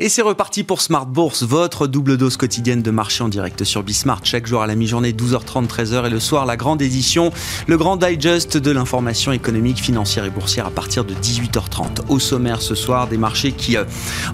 Et c'est reparti pour Smart Bourse, votre double dose quotidienne de marché en direct sur Bismart. Chaque jour à la mi-journée, 12h30, 13h et le soir, la grande édition, le grand digest de l'information économique, financière et boursière à partir de 18h30. Au sommaire ce soir, des marchés qui euh,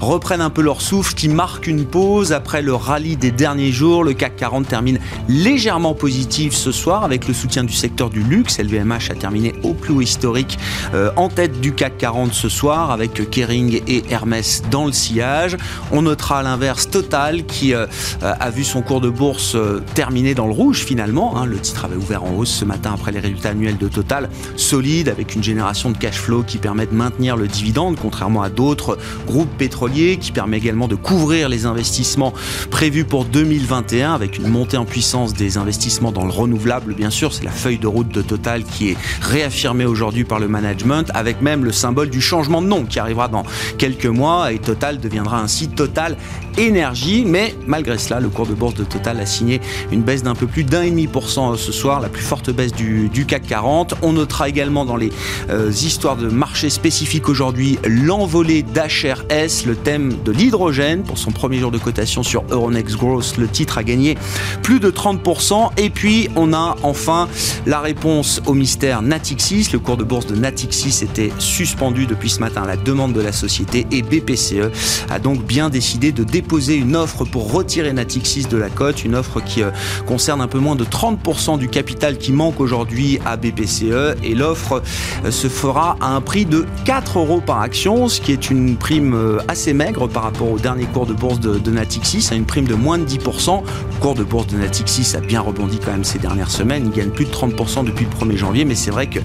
reprennent un peu leur souffle, qui marquent une pause après le rallye des derniers jours. Le CAC 40 termine légèrement positif ce soir avec le soutien du secteur du luxe. LVMH a terminé au plus haut historique euh, en tête du CAC 40 ce soir avec Kering et Hermès dans le sillage. On notera à l'inverse Total qui euh, a vu son cours de bourse euh, terminer dans le rouge finalement. Hein. Le titre avait ouvert en hausse ce matin après les résultats annuels de Total, solide avec une génération de cash flow qui permet de maintenir le dividende, contrairement à d'autres groupes pétroliers, qui permet également de couvrir les investissements prévus pour 2021 avec une montée en puissance des investissements dans le renouvelable. Bien sûr, c'est la feuille de route de Total qui est réaffirmée aujourd'hui par le management, avec même le symbole du changement de nom qui arrivera dans quelques mois et Total deviendra ainsi Total Énergie. Mais malgré cela, le cours de bourse de Total a signé une baisse d'un peu plus d'un et demi pour cent ce soir, la plus forte baisse du, CAC 40. On notera également dans les euh, histoires de marché spécifiques aujourd'hui l'envolée d'HRS, le thème de l'hydrogène pour son premier jour de cotation sur Euronext Growth. Le titre a gagné plus de 30%. Et puis on a enfin la réponse au mystère Natixis. Le cours de bourse de Natixis était suspendu depuis ce matin à la demande de la société et BPCE a donc bien décidé de déposer une offre pour retirer Natixis de la cote, une offre qui euh, concerne un peu moins de 30% du capital qui manque aujourd'hui à BPCE et l'offre euh, se fera à un prix de 4 euros par action, ce qui est une prime euh, assez maigre par rapport au dernier cours de bourse de, de Natixis, à une prime de moins de 10%. Le cours de bourse de Natixis a bien rebondi quand même ces dernières semaines, il gagne plus de 30% depuis le 1er janvier, mais c'est vrai que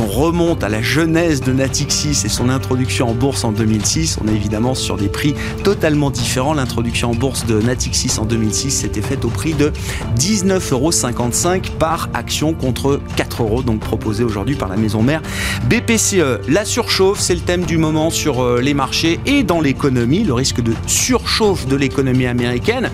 on remonte à la genèse de Natixis et son introduction en bourse en 2006, on est évidemment sur des prix totalement différents. L'introduction en bourse de Natixis en 2006 s'était faite au prix de 19,55 euros par action contre 4 euros, donc proposé aujourd'hui par la maison mère BPCE. La surchauffe, c'est le thème du moment sur euh, les marchés et dans l'économie, le risque de surchauffe de l'économie américaine.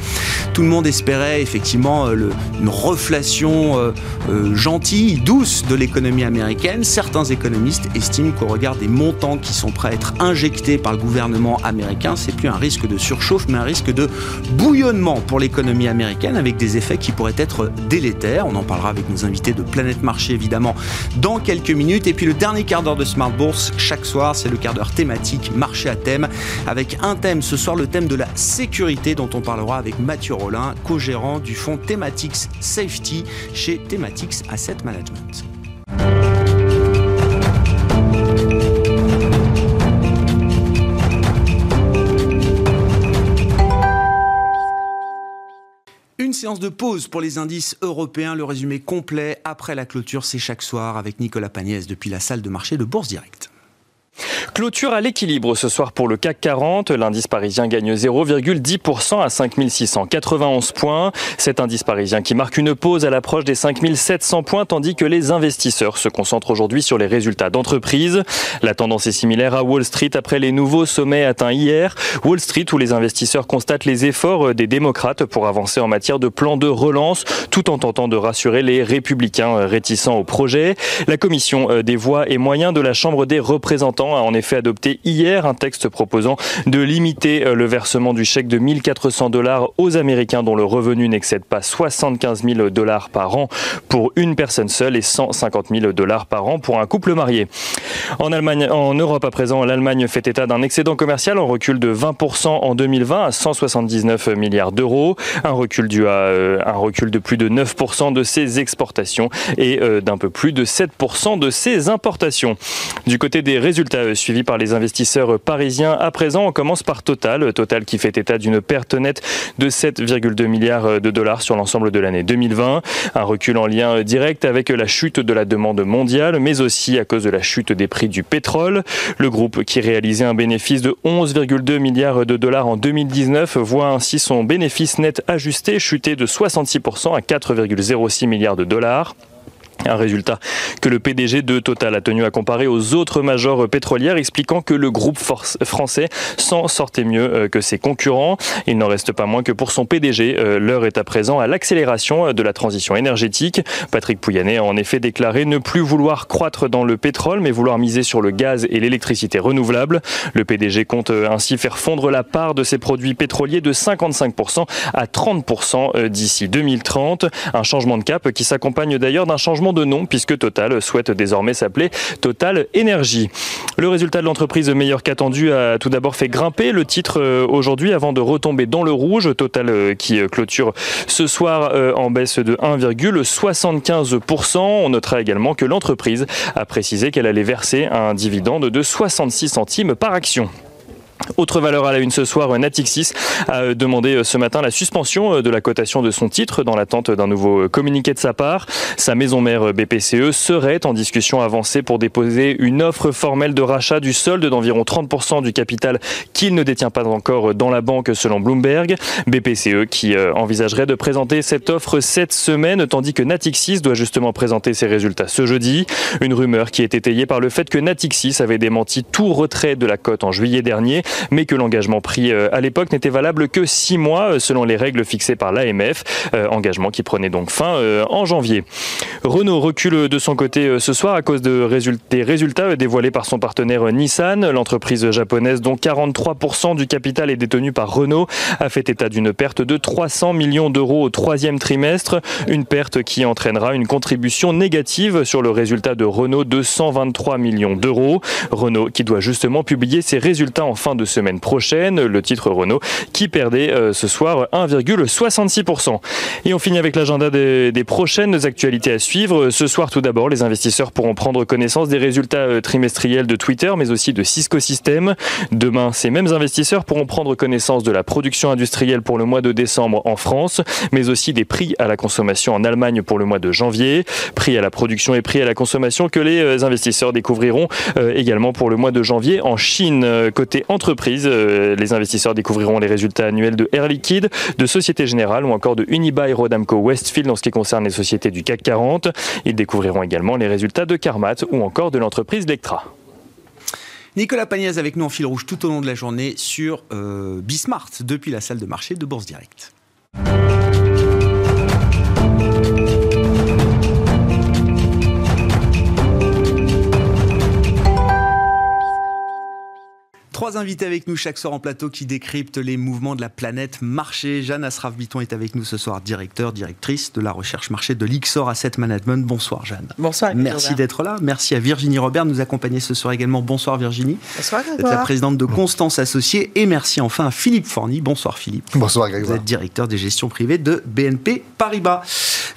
Tout le monde espérait effectivement euh, une reflation euh, gentille, douce de l'économie américaine. Certains économistes estiment qu'au regard des montants qui sont prêts à être injectés par le gouvernement américain, c'est plus un risque de surchauffe, mais un risque de bouillonnement pour l'économie américaine avec des effets qui pourraient être délétères. On en parlera avec nos invités de Planète Marché, évidemment, dans quelques minutes. Et puis le dernier quart d'heure de Smart Bourse, chaque soir, c'est le quart d'heure thématique, marché à thème, avec un thème ce soir, le thème de la sécurité, dont on parlera avec Mathieu Rollin, co-gérant du fonds Thematics Safety chez Thematics Asset Management. Une séance de pause pour les indices européens. Le résumé complet après la clôture, c'est chaque soir avec Nicolas Pagnès depuis la salle de marché de Bourse Direct. Clôture à l'équilibre ce soir pour le CAC 40. L'indice parisien gagne 0,10% à 5691 points. Cet indice parisien qui marque une pause à l'approche des 5700 points tandis que les investisseurs se concentrent aujourd'hui sur les résultats d'entreprise. La tendance est similaire à Wall Street après les nouveaux sommets atteints hier. Wall Street où les investisseurs constatent les efforts des démocrates pour avancer en matière de plan de relance tout en tentant de rassurer les républicains réticents au projet. La commission des voix et moyens de la Chambre des représentants a en effet adopté hier un texte proposant de limiter euh, le versement du chèque de 1400 dollars aux Américains dont le revenu n'excède pas 75 000 dollars par an pour une personne seule et 150 000 dollars par an pour un couple marié. En Allemagne, en Europe à présent, l'Allemagne fait état d'un excédent commercial en recul de 20% en 2020 à 179 milliards d'euros, un recul dû à euh, un recul de plus de 9% de ses exportations et euh, d'un peu plus de 7% de ses importations. Du côté des résultats suivants, suivi par les investisseurs parisiens. À présent, on commence par Total. Total qui fait état d'une perte nette de 7,2 milliards de dollars sur l'ensemble de l'année 2020. Un recul en lien direct avec la chute de la demande mondiale, mais aussi à cause de la chute des prix du pétrole. Le groupe qui réalisait un bénéfice de 11,2 milliards de dollars en 2019 voit ainsi son bénéfice net ajusté chuter de 66% à 4,06 milliards de dollars. Un résultat que le PDG de Total a tenu à comparer aux autres majors pétrolières, expliquant que le groupe français s'en sortait mieux euh, que ses concurrents. Il n'en reste pas moins que pour son PDG, euh, l'heure est à présent à l'accélération de la transition énergétique. Patrick Pouyanné a en effet déclaré ne plus vouloir croître dans le pétrole, mais vouloir miser sur le gaz et l'électricité renouvelable. Le PDG compte euh, ainsi faire fondre la part de ses produits pétroliers de 55% à 30% d'ici 2030. Un changement de cap qui s'accompagne d'ailleurs d'un changement de nom puisque Total souhaite désormais s'appeler Total Énergie. Le résultat de l'entreprise meilleur qu'attendu a tout d'abord fait grimper le titre euh, aujourd'hui avant de retomber dans le rouge. Total euh, qui euh, clôture ce soir en baisse de 1,75%. On notera également que l'entreprise a précisé qu'elle allait verser un dividende de 66 centimes par action. Autre valeur à la une ce soir, Natixis a euh, demandé euh, ce matin la suspension euh, de la cotation de son titre dans l'attente d'un nouveau communiqué de sa part. Sa maison mère BPCE serait en discussion avancée pour déposer une offre formelle de rachat du solde d'environ 30% du capital qu'il ne détient pas encore dans la banque selon Bloomberg. BPCE qui envisagerait de présenter cette offre cette semaine tandis que Natixis doit justement présenter ses résultats ce jeudi. Une rumeur qui est étayée par le fait que Natixis avait démenti tout retrait de la cote en juillet dernier mais que l'engagement pris euh, à l'époque n'était valable que six mois euh, selon les règles fixées par l'AMF, euh, engagement qui prenait donc fin en janvier. Renault recule de son côté ce soir à cause de des résultats dévoilés par son partenaire Nissan. L'entreprise japonaise, dont 43% du capital est détenu par Renault, a fait état d'une perte de 300 millions d'euros au troisième trimestre, une perte qui entraînera une contribution négative sur le résultat de Renault de 123 millions d'euros. Renault qui doit justement publier ses résultats en fin de semaine prochaine. Le titre Renault qui perdait euh, ce soir 1,66%. Et on finit avec l'agenda des, prochaines actualités à suivre. Ce soir, tout d'abord, les investisseurs pourront prendre connaissance des résultats euh, trimestriels de Twitter, mais aussi de Cisco Systems. Demain, ces mêmes investisseurs pourront prendre connaissance de la production industrielle pour le mois de décembre en France, mais aussi des prix à la consommation en Allemagne pour le mois de janvier. Prix à la production et prix à la consommation que les euh, investisseurs découvriront également pour le mois de janvier en Chine. Côté entreprise, euh, les investisseurs découvriront les résultats annuels de Air Liquide, de Société Générale ou encore de Unibail Rodamco Westfield en ce qui concerne les sociétés du CAC 40. Ils découvriront également les résultats de Carmat ou encore de l'entreprise Lectra. Nicolas Pagnès avec nous en fil rouge tout au long de la journée sur euh, Bismart depuis la salle de marché de Bourse Direct. Trois invités avec nous chaque soir en plateau qui décryptent les mouvements de la planète marché. Jeanne Asraf-Biton est avec nous ce soir, directeur, directrice de la recherche marché de l'Ixor Asset Management. Bonsoir Jeanne. Bonsoir. Merci d'être là. Merci à Virginie Robert de nous accompagner ce soir également. Bonsoir Virginie. Bonsoir Vous êtes la présidente de Constance Associés. Et merci enfin à Philippe Forny. Bonsoir Philippe. Bonsoir Grégoire. Vous êtes directeur des gestions privées de BNP Paribas.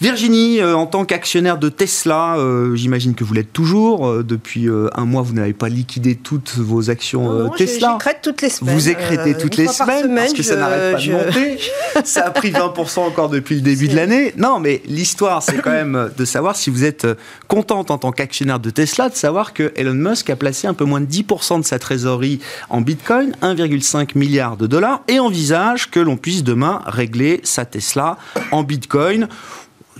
Virginie, euh, en tant qu'actionnaire de Tesla, euh, j'imagine que vous l'êtes toujours. Euh, depuis un mois, vous n'avez pas liquidé toutes vos actions Tesla. J'écrète toutes les semaines. Vous écrétez euh, toutes les semaines, parce que ça n'arrête pas de monter. ça a pris 20% encore depuis le début de l'année. Non, mais l'histoire, c'est quand même de savoir si vous êtes contente en tant qu'actionnaire de Tesla, de savoir que Elon Musk a placé un peu moins de 10% de sa trésorerie en Bitcoin, 1,5 milliard de dollars, et envisage que l'on puisse demain régler sa Tesla en Bitcoin.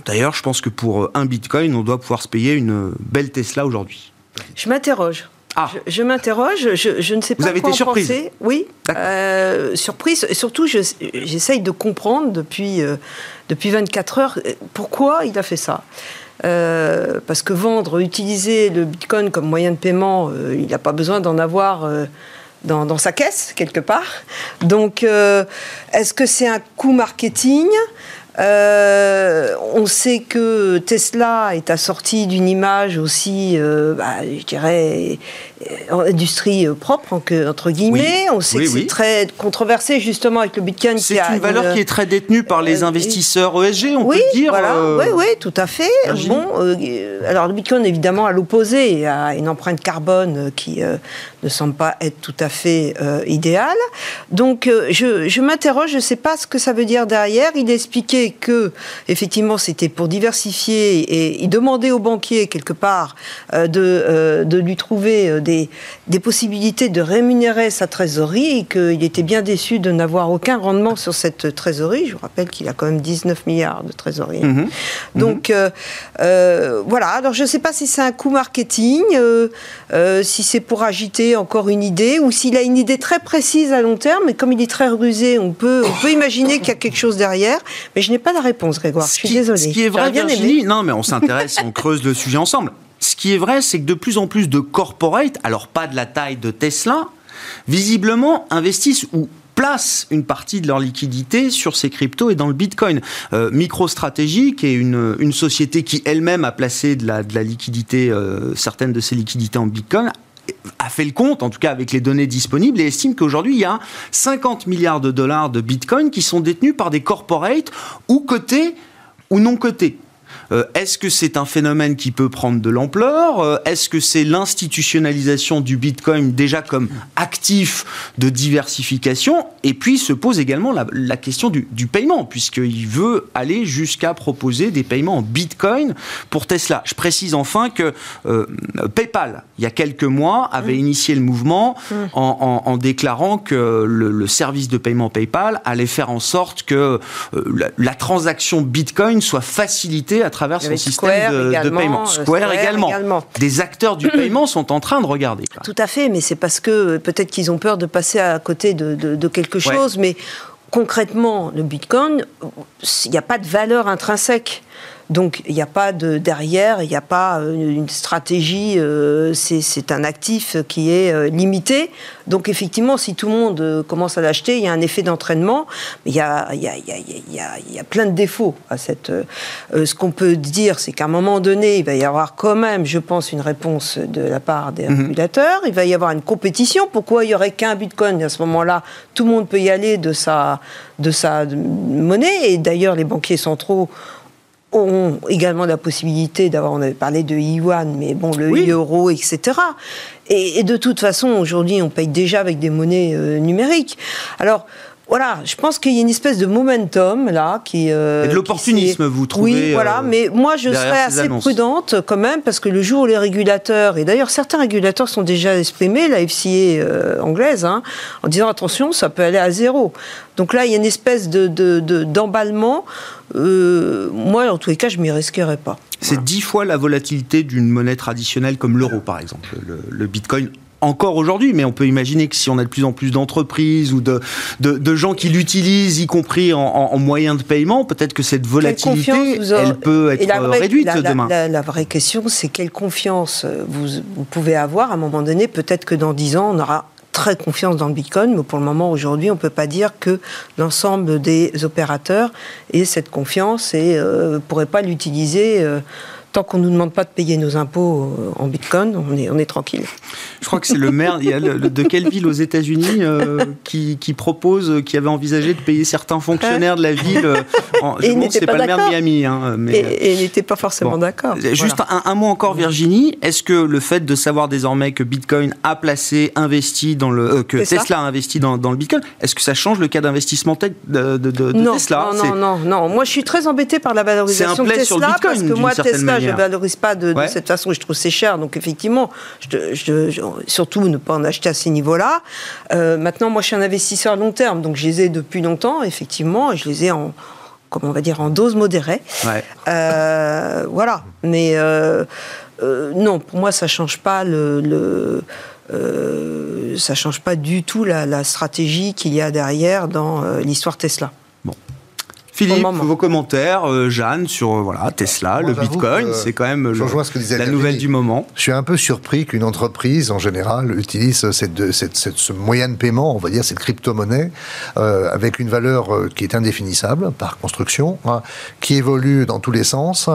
D'ailleurs, je pense que pour un Bitcoin, on doit pouvoir se payer une belle Tesla aujourd'hui. Je m'interroge. Ah. Je, m'interroge, je, ne sais pas Vous avez quoi été surprise penser. Oui, euh, surprise. Surtout, j'essaye de comprendre depuis, euh, depuis 24 heures euh, pourquoi il a fait ça. parce que vendre, utiliser le Bitcoin comme moyen de paiement, il n'a pas besoin d'en avoir dans, dans, sa caisse, quelque part. Donc, est-ce que c'est un coût marketing? Euh, on sait que Tesla est assorti d'une image aussi, euh, bah, je dirais, euh, industrie propre, entre guillemets. on sait que c'est très controversé justement avec le Bitcoin. C'est une valeur qui est très détenue par les investisseurs ESG, on peut dire. Oui, oui, tout à fait. Bon, alors le Bitcoin évidemment à l'opposé, a une empreinte carbone qui ne semble pas être tout à fait idéale. Donc je, je m'interroge, je ne sais pas ce que ça veut dire derrière. Il expliquait expliqué que effectivement c'était pour diversifier et il demandait aux banquiers quelque part euh, de, euh, de lui trouver euh, des, des possibilités de rémunérer sa trésorerie et qu'il était bien déçu de n'avoir aucun rendement sur cette trésorerie. Je vous rappelle qu'il a quand même 19 milliards de trésorerie. Mhm. Donc mhm. voilà, alors je ne sais pas si c'est un coup marketing, si c'est pour agiter encore une idée ou s'il a une idée très précise à long terme, mais comme il est très rusé, on peut, on peut imaginer qu'il y a quelque chose derrière, mais je n'ai pas la réponse, Grégoire. je suis désolée. Ce qui est vrai, Virginie, non, mais on s'intéresse, on creuse le sujet ensemble. Ce qui est vrai, c'est que de plus en plus de corporates, alors pas de la taille de Tesla, visiblement investissent ou placent une partie de leur liquidité sur ces cryptos et dans le Bitcoin. Euh, MicroStrategy, qui est une, une société qui elle-même a placé de la, de la liquidité, euh, certaines de ses liquidités en Bitcoin, a fait le compte, en tout cas avec les données disponibles, et estime qu'aujourd'hui, il y a 50 milliards de dollars de Bitcoin qui sont détenus par des corporates ou cotés ou non cotés. Euh, est-ce que c'est un phénomène qui peut prendre de l'ampleur euh, Est-ce que c'est l'institutionnalisation du Bitcoin déjà comme actif de diversification Et puis se pose également la, question du, paiement, puisqu'il veut aller jusqu'à proposer des paiements en Bitcoin pour Tesla. Je précise enfin que euh, PayPal, il y a quelques mois, avait mmh. initié le mouvement mmh. en, déclarant que le, service de paiement PayPal allait faire en sorte que la, la transaction Bitcoin soit facilitée à travers son système de, paiement. Euh, Square, également. Des acteurs du paiement sont en train de regarder. Tout à fait, mais c'est parce que euh, peut-être qu'ils ont peur de passer à côté de, quelque chose, mais concrètement, le Bitcoin, il n'y a pas de valeur intrinsèque. Donc il n'y a pas de derrière, il n'y a pas euh, une stratégie, euh, c'est un actif qui est euh, limité. Donc effectivement, si tout le monde commence à l'acheter, il y a un effet d'entraînement, mais il y a, y a, y a, y a, plein de défauts à cette... ce qu'on peut dire, c'est qu'à un moment donné, il va y avoir quand même, je pense, une réponse de la part des mhm. régulateurs, il va y avoir une compétition. Pourquoi il n'y aurait qu'un Bitcoin? À ce moment-là Tout le monde peut y aller de sa, de sa monnaie, et d'ailleurs les banquiers centraux ont également la possibilité d'avoir, on avait parlé de yuan, mais bon, le euro, etc. Et, de toute façon, aujourd'hui, on paye déjà avec des monnaies euh, numériques. Alors, voilà, je pense qu'il y a une espèce de momentum là qui. Euh, et de l'opportunisme, vous trouvez Oui, voilà. Euh, mais moi, je serais assez prudente quand même parce que le jour où les régulateurs et d'ailleurs certains régulateurs sont déjà exprimés, la FCA euh, anglaise, hein, en disant attention, ça peut aller à zéro. Donc là, il y a une espèce de d'emballement. moi, en tous les cas, je m'y risquerais pas. C'est dix fois la volatilité d'une monnaie traditionnelle comme l'euro, par exemple. le Bitcoin encore aujourd'hui, mais on peut imaginer que si on a de plus en plus d'entreprises ou de, de, gens qui l'utilisent, y compris en, moyens de paiement, peut-être que cette volatilité, elle peut être réduite demain. La, vraie question, c'est quelle confiance vous, vous, pouvez avoir à un moment donné. Peut-être que dans 10 ans, on aura très confiance dans le Bitcoin, mais pour le moment, aujourd'hui, on ne peut pas dire que l'ensemble des opérateurs aient cette confiance et ne euh, pourraient pas l'utiliser. Euh, tant qu'on ne nous demande pas de payer nos impôts euh, en bitcoin, on est, on est tranquille. Je crois que c'est le maire il y a de quelle ville aux États-Unis euh, qui, propose, qui avait envisagé de payer certains fonctionnaires de la ville. Euh, en, je ne sais pas, le maire de Miami. Hein, mais, et, il n'était pas forcément d'accord. Juste un, mot encore, Virginie. Est-ce que le fait de savoir désormais que Bitcoin a placé, investi dans le. que Tesla a investi dans, le Bitcoin, est-ce que ça change le cas d'investissement de, de, non, Tesla Non, non, non, non. Moi, je suis très embêté par la valorisation de Tesla. Sur le Bitcoin, parce que moi, Tesla, je ne valorise pas de, cette façon. Je trouve c'est cher. Donc, effectivement, surtout ne pas en acheter à ces niveaux-là. Euh, maintenant, moi, je suis un investisseur à long terme. Donc, je les ai depuis longtemps, effectivement. Et je les ai en, comment on va dire, en dose modérée. Euh, voilà. Mais euh, non, pour moi, ça change pas le, ça change pas du tout la stratégie qu'il y a derrière dans l'histoire Tesla. Philippe, vos commentaires, euh, Jeanne, sur euh, voilà, Tesla, le Bitcoin, c'est quand même la nouvelle du moment. Je suis un peu surpris qu'une entreprise, en général, utilise cette, cette, ce moyen de paiement, on va dire cette crypto-monnaie, euh, avec une valeur qui est indéfinissable par construction, hein, qui évolue dans tous les sens,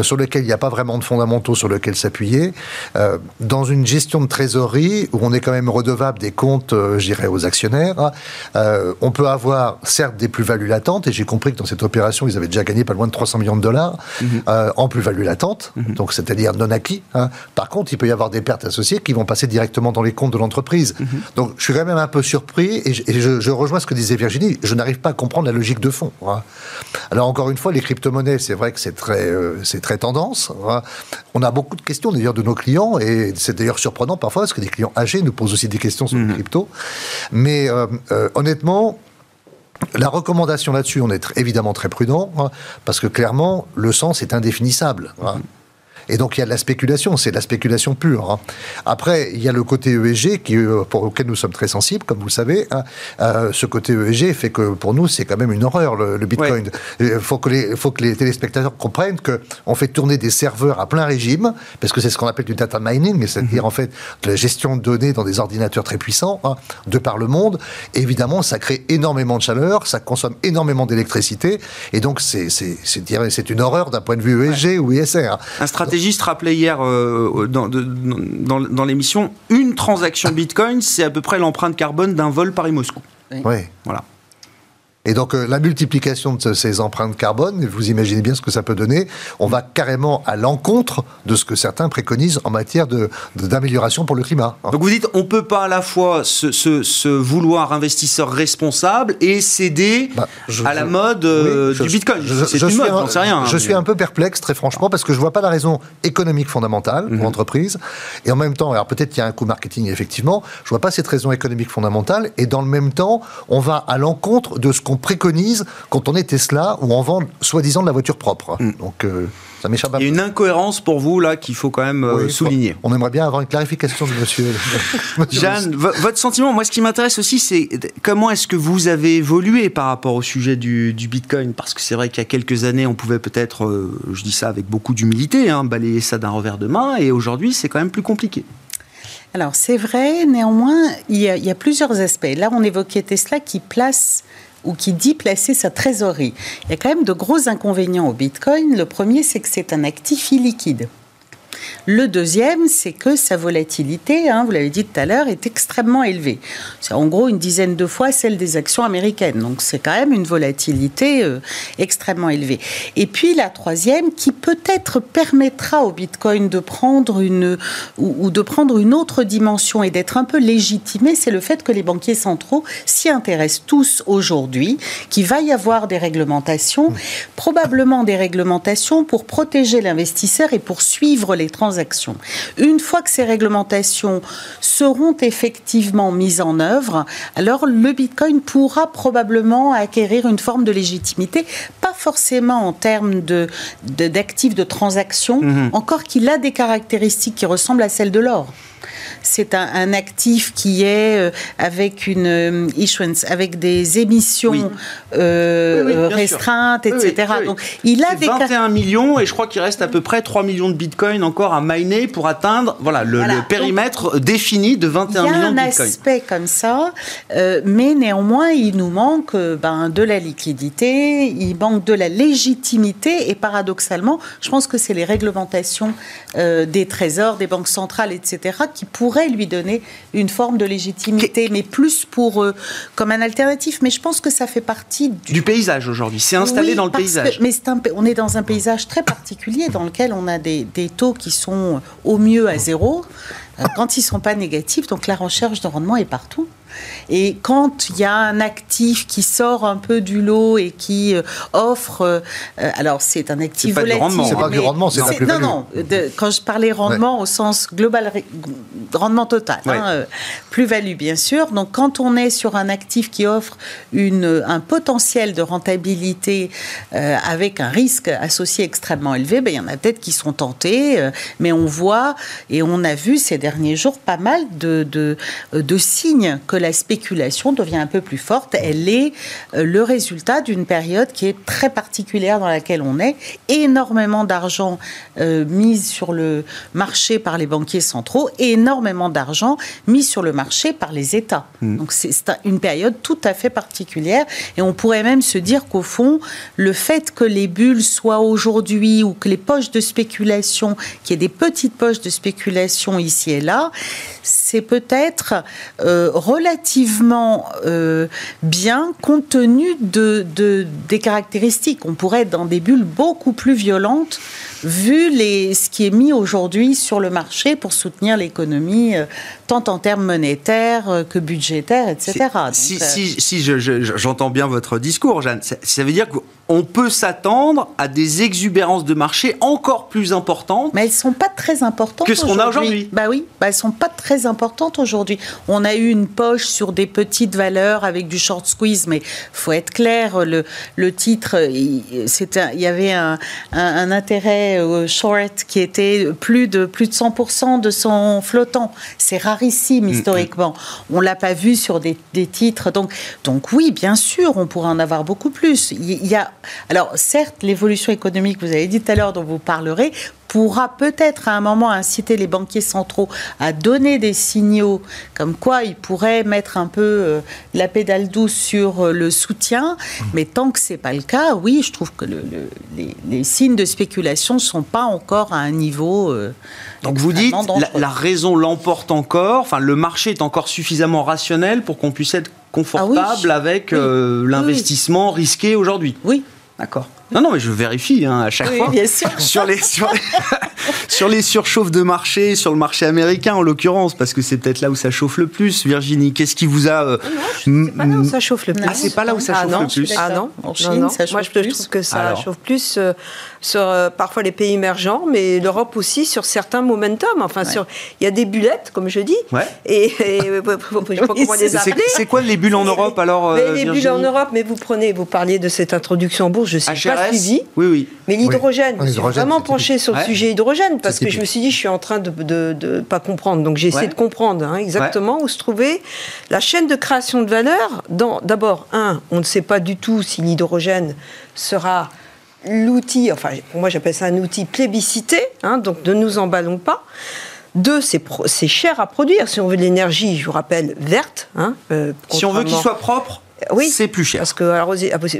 sur lequel il n'y a pas vraiment de fondamentaux sur lesquels s'appuyer, dans une gestion de trésorerie où on est quand même redevable des comptes, je dirais, aux actionnaires. on peut avoir certes des plus-values latentes, et j'ai compris compris que dans cette opération, ils avaient déjà gagné pas loin de 300 millions de dollars mhm. en plus-value latente, mhm. donc c'est-à-dire non acquis. Hein. Par contre, il peut y avoir des pertes associées qui vont passer directement dans les comptes de l'entreprise. Mhm. Donc, je suis quand même un peu surpris et, je, rejoins ce que disait Virginie. Je n'arrive pas à comprendre la logique de fond. Hein. Alors, encore une fois, les crypto-monnaies, c'est vrai que c'est très, c'est très tendance. Hein. On a beaucoup de questions d'ailleurs de nos clients et c'est d'ailleurs surprenant parfois parce que des clients âgés nous posent aussi des questions sur les crypto. Mais euh, euh, honnêtement, la recommandation là-dessus, on est évidemment très prudent, hein, parce que clairement, le sens est indéfinissable. Hein. Et donc il y a de la spéculation, c'est de la spéculation pure. Hein. Après, il y a le côté ESG qui, euh, pour lequel nous sommes très sensibles, comme vous le savez. Hein. Euh, ce côté ESG fait que pour nous, c'est quand même une horreur le, Bitcoin. Il faut que les, faut que les téléspectateurs comprennent que on fait tourner des serveurs à plein régime, parce que c'est ce qu'on appelle du data mining, c'est-à-dire mhm. en fait de la gestion de données dans des ordinateurs très puissants, hein, de par le monde. évidemment, ça crée énormément de chaleur, ça consomme énormément d'électricité, et donc c'est une horreur d'un point de vue ESG ou ISR. Un stratégiste rappelait hier euh, dans, dans, dans l'émission, une transaction Bitcoin, c'est à peu près l'empreinte carbone d'un vol Paris-Moscou. Oui. Voilà. Et donc euh, la multiplication de ces empreintes carbone, vous imaginez bien ce que ça peut donner, on va carrément à l'encontre de ce que certains préconisent en matière d'amélioration de, pour le climat. Donc vous dites, on peut pas à la fois se, vouloir investisseur responsable et céder bah, à la mode euh, du Bitcoin. C'est une mode, j'en sais rien. Je suis un peu perplexe, très franchement, parce que je vois pas la raison économique fondamentale pour mhm. l'entreprise. Et en même temps, alors peut-être qu'il y a un coût marketing, effectivement, je vois pas cette raison économique fondamentale. Et dans le même temps, on va à l'encontre de ce qu'on préconise quand on est Tesla ou on vend soi-disant de la voiture propre. Mm. Donc euh, ça m'échappe Il y a une incohérence pour vous là qu'il faut quand même euh, souligner. On aimerait bien avoir une clarification de monsieur. Jeanne, votre sentiment, moi ce qui m'intéresse aussi, c'est comment est-ce que vous avez évolué par rapport au sujet du, Bitcoin? Parce que c'est vrai qu'il y a quelques années, on pouvait peut-être, euh, je dis ça avec beaucoup d'humilité, hein, balayer ça d'un revers de main, et aujourd'hui c'est quand même plus compliqué. Alors c'est vrai, néanmoins, il y, il y, a, plusieurs aspects. Là, on évoquait Tesla qui place ou qui dit placer sa trésorerie. Il y a quand même de gros inconvénients au Bitcoin. Le premier, c'est que c'est un actif illiquide. Le deuxième, c'est que sa volatilité, hein, vous l'avez dit tout à l'heure, est extrêmement élevée. C'est en gros une dizaine de fois celle des actions américaines. Donc c'est quand même une volatilité euh, extrêmement élevée. Et puis la troisième, qui peut-être permettra au Bitcoin de prendre une ou, de prendre une autre dimension et d'être un peu légitimé, c'est le fait que les banquiers centraux s'y intéressent tous aujourd'hui, qu'il va y avoir des réglementations, probablement des réglementations pour protéger l'investisseur et pour suivre les transactions. Une fois que ces réglementations seront effectivement mises en œuvre, alors le Bitcoin pourra probablement acquérir une forme de légitimité, pas forcément en termes de, d'actifs de, transactions, mhm. encore qu'il a des caractéristiques qui ressemblent à celles de l'or c'est un, actif qui est euh, avec une euh, issuance, avec des émissions euh, restreintes, etc. Donc, il a des 21 millions et je crois qu'il reste à peu près 3 millions de bitcoins encore à miner pour atteindre voilà, le, périmètre défini de 21 millions de bitcoins. Il y a un aspect comme ça, mais néanmoins, il nous manque ben, de la liquidité, il manque de la légitimité et paradoxalement, je pense que c'est les réglementations des trésors, des banques centrales, etc., qui pourraient lui donner une forme de légitimité, mais plus pour euh, comme un alternatif. Mais je pense que ça fait partie du, paysage aujourd'hui. C'est installé dans le paysage. mais on est dans un paysage très particulier dans lequel on a des, des taux qui sont au mieux à zéro euh, quand ils ne sont pas négatifs. Donc la recherche de rendement est partout. Et quand il y a un actif qui sort un peu du lot et qui euh, offre, euh, alors c'est un actif volatile. C'est pas du rendement, c'est la plus-value. Non, non. quand je parlais rendement au sens global, rendement total, hein, euh, plus-value bien sûr. Donc quand on est sur un actif qui offre une, un potentiel de rentabilité avec un risque associé extrêmement élevé, ben, il y en a peut-être qui sont tentés, mais on voit et on a vu ces derniers jours pas mal de, de, de signes que la spéculation devient un peu plus forte. Elle est euh, le résultat d'une période qui est très particulière dans laquelle on est. Énormément d'argent euh, mis sur le marché par les banquiers centraux et énormément d'argent mis sur le marché par les États. Hmm. Donc c'est une période tout à fait particulière. Et on pourrait même se dire qu'au fond, le fait que les bulles soient aujourd'hui ou que les poches de spéculation, qu'il y ait des petites poches de spéculation ici et là, c'est peut-être euh, relativement euh, bien compte tenu de, des caractéristiques. On pourrait être dans des bulles beaucoup plus violentes vu les, ce qui est mis aujourd'hui sur le marché pour soutenir l'économie, euh, tant en termes monétaires que budgétaires, etc. Si, si, si, j'entends bien votre discours, Jeanne, ça, veut dire qu'on peut s'attendre à des exubérances de marché encore plus importantes. Mais elles ne sont pas très importantes que ce qu'on a aujourd'hui. Bah oui, bah elles sont pas très importantes aujourd'hui. On a eu une poche sur des petites valeurs avec du short squeeze, mais faut être clair, le, le titre, il, il y avait un, un, intérêt euh, short qui était plus de plus de 100% de son flottant. C'est rarissime mm, mm. historiquement. On l'a pas vu sur des, des, titres. Donc, donc oui, bien sûr, on pourrait en avoir beaucoup plus. Il y a, alors certes, l'évolution économique, vous avez dit tout à l'heure, dont vous parlerez, pourra peut-être à un moment inciter les banquiers centraux à donner des signaux comme quoi ils pourraient mettre un peu euh, la pédale douce sur euh, le soutien. Mais tant que c'est pas le cas, oui, je trouve que les, signes de spéculation ne sont pas encore à un niveau. Euh, Donc vous dites la, raison l'emporte encore. Enfin, le marché est encore suffisamment rationnel pour qu'on puisse être confortable ah avec l'investissement risqué aujourd'hui. Oui. D'accord. Non, non, mais je vérifie hein, à chaque oui, fois. Bien sûr. Sur les, sur, sur les surchauffes de marché, sur le marché américain en l'occurrence, parce que c'est peut-être là où ça chauffe le plus. Virginie, qu'est-ce qui vous a. Euh, non, c'est pas là où ça chauffe le plus. Ah, c'est pas là où ça ah, chauffe non, le plus. Ah non, en Chine, ça chauffe Moi, je, plus. trouve que ça chauffe plus euh, sur euh, parfois les pays émergents, mais l'Europe aussi sur certains momentum. Enfin, sur il y a des bullettes, comme je dis. Ouais. Et, et je sais pas comment les appeler. C'est quoi les bulles en Europe alors Les bulles en Europe, mais vous prenez, vous parliez de cette introduction en bourse, je ne suis pas suivi. Oui, oui. Mais l'hydrogène, je suis vraiment penché sur le sujet hydrogène parce que je me suis dit, je suis en train de ne pas comprendre. Donc j'ai essayé de comprendre hein, exactement où se trouvait la chaîne de création de valeur. D'abord, un, on ne sait pas du tout si l'hydrogène sera l'outil, enfin pour moi j'appelle ça un outil plébiscité, hein, donc ne nous emballons pas. Deux, c'est cher à produire. Si on veut de l'énergie, je vous rappelle, verte. Hein, euh, si on veut qu'il soit propre, oui, c'est plus cher. Parce que alors,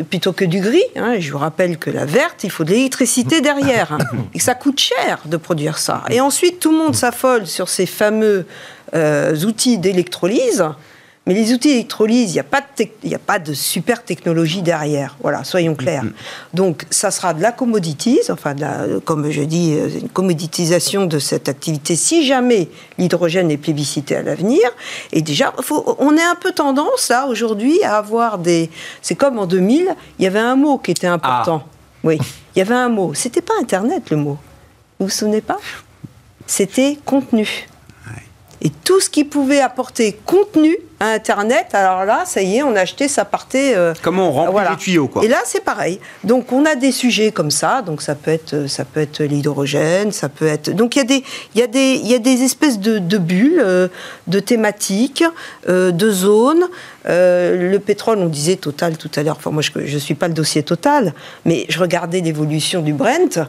plutôt que du gris, hein, je vous rappelle que la verte, il faut de l'électricité derrière. Hein, et que ça coûte cher de produire ça. Et ensuite, tout le monde s'affole sur ces fameux euh, outils d'électrolyse. Mais les outils d'électrolyse, il n'y a, pas de a pas de super technologie derrière. Voilà, soyons clairs. Mm-hmm. Donc, ça sera de la commodities, enfin, comme je dis, euh, une commoditisation de cette activité si jamais l'hydrogène est plébiscité à l'avenir. Et déjà, on est un peu tendance, là, aujourd'hui, à avoir des. C'est comme en 2000, il y avait un mot qui était important. Ah. Oui, il y avait un mot. C'était pas Internet, le mot. Vous vous souvenez pas? C'était contenu. Et tout ce qui pouvait apporter contenu à Internet, alors là, ça y est, on a acheté, ça partait. Euh, Comment on remplit les tuyaux, quoi. Et là, c'est pareil. Donc, on a des sujets comme ça. Donc, ça peut être, ça peut être l'hydrogène, ça peut être. Donc, il y a des, il y a des, il y a des espèces de, bulles, euh, de thématiques, euh, de zones. le pétrole, on disait Total tout à l'heure. Enfin, moi, je ne suis pas le dossier Total, mais je regardais l'évolution du Brent.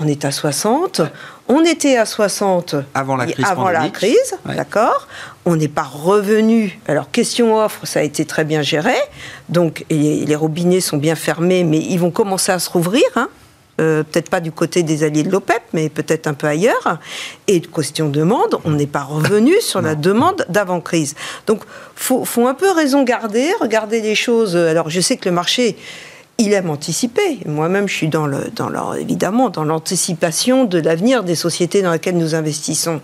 On est à 60. On était à 60 avant la crise. Avant la crise, d'accord. On n'est pas revenu. Alors question offre, ça a été très bien géré. Donc les robinets sont bien fermés, mais ils vont commencer à se rouvrir. Hein. Euh, peut-être pas du côté des alliés de l'OPEP, mais peut-être un peu ailleurs. Et question demande, on n'est pas revenu sur la demande d'avant-crise. Donc, faut, faut un peu raison garder, regarder les choses. Alors, je sais que le marché il aime anticiper. Moi-même, je suis dans dans évidemment dans l'anticipation de l'avenir des sociétés dans lesquelles nous investissons.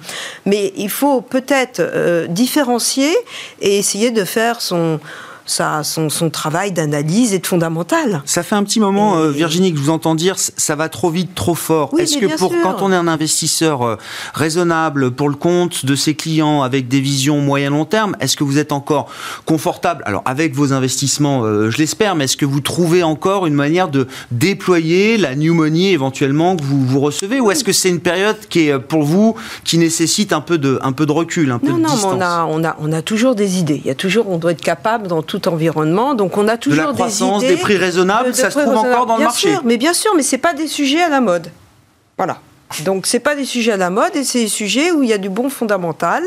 Mais il faut peut-être euh, différencier et essayer de faire son ça, son, son travail d'analyse est fondamental. Ça fait un petit moment, euh, Virginie, que je vous entends dire ça va trop vite, trop fort. Est-ce que pour quand on est un investisseur euh, raisonnable pour le compte de ses clients avec des visions moyen long terme, est-ce que vous êtes encore confortable? Alors avec vos investissements, euh, je l'espère, mais est-ce que vous trouvez encore une manière de déployer la new money éventuellement que vous, vous recevez, ou est-ce que c'est une période qui est pour vous qui nécessite un peu de un peu de recul, un peu non, de non, distance on a on a on a toujours des idées. Il y a toujours on doit être capable dans tout environnement. Donc on a toujours de la croissance, des, prix raisonnables, ça se trouve encore dans le marché. Sûr, mais bien sûr, mais c'est pas des sujets à la mode. Voilà. Donc c'est pas des sujets à la mode et c'est des sujets où il y a du bon fondamental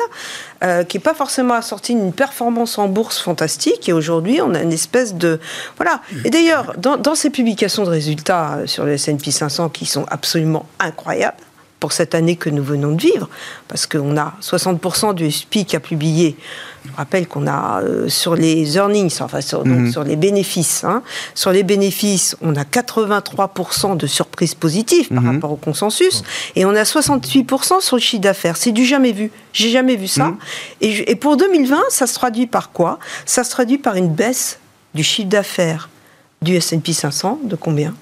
euh, qui n'est pas forcément assorti d'une performance en bourse fantastique et aujourd'hui on a une espèce de voilà et d'ailleurs dans, dans, ces publications de résultats sur le S&P 500 qui sont absolument incroyables pour cette année que nous venons de vivre, parce qu'on a 60% du SPI qui a publié. Je rappelle qu'on a euh, sur les earnings, enfin sur, donc, Mhm. sur les bénéfices, hein, sur les bénéfices, on a 83% de surprises positives par Mhm. rapport au consensus, et on a 68% sur le chiffre d'affaires. C'est du jamais vu. J'ai jamais vu ça. Mhm. Et, je- et pour 2020, ça se traduit par quoi? Ça se traduit par une baisse du chiffre d'affaires du S&P 500 de combien?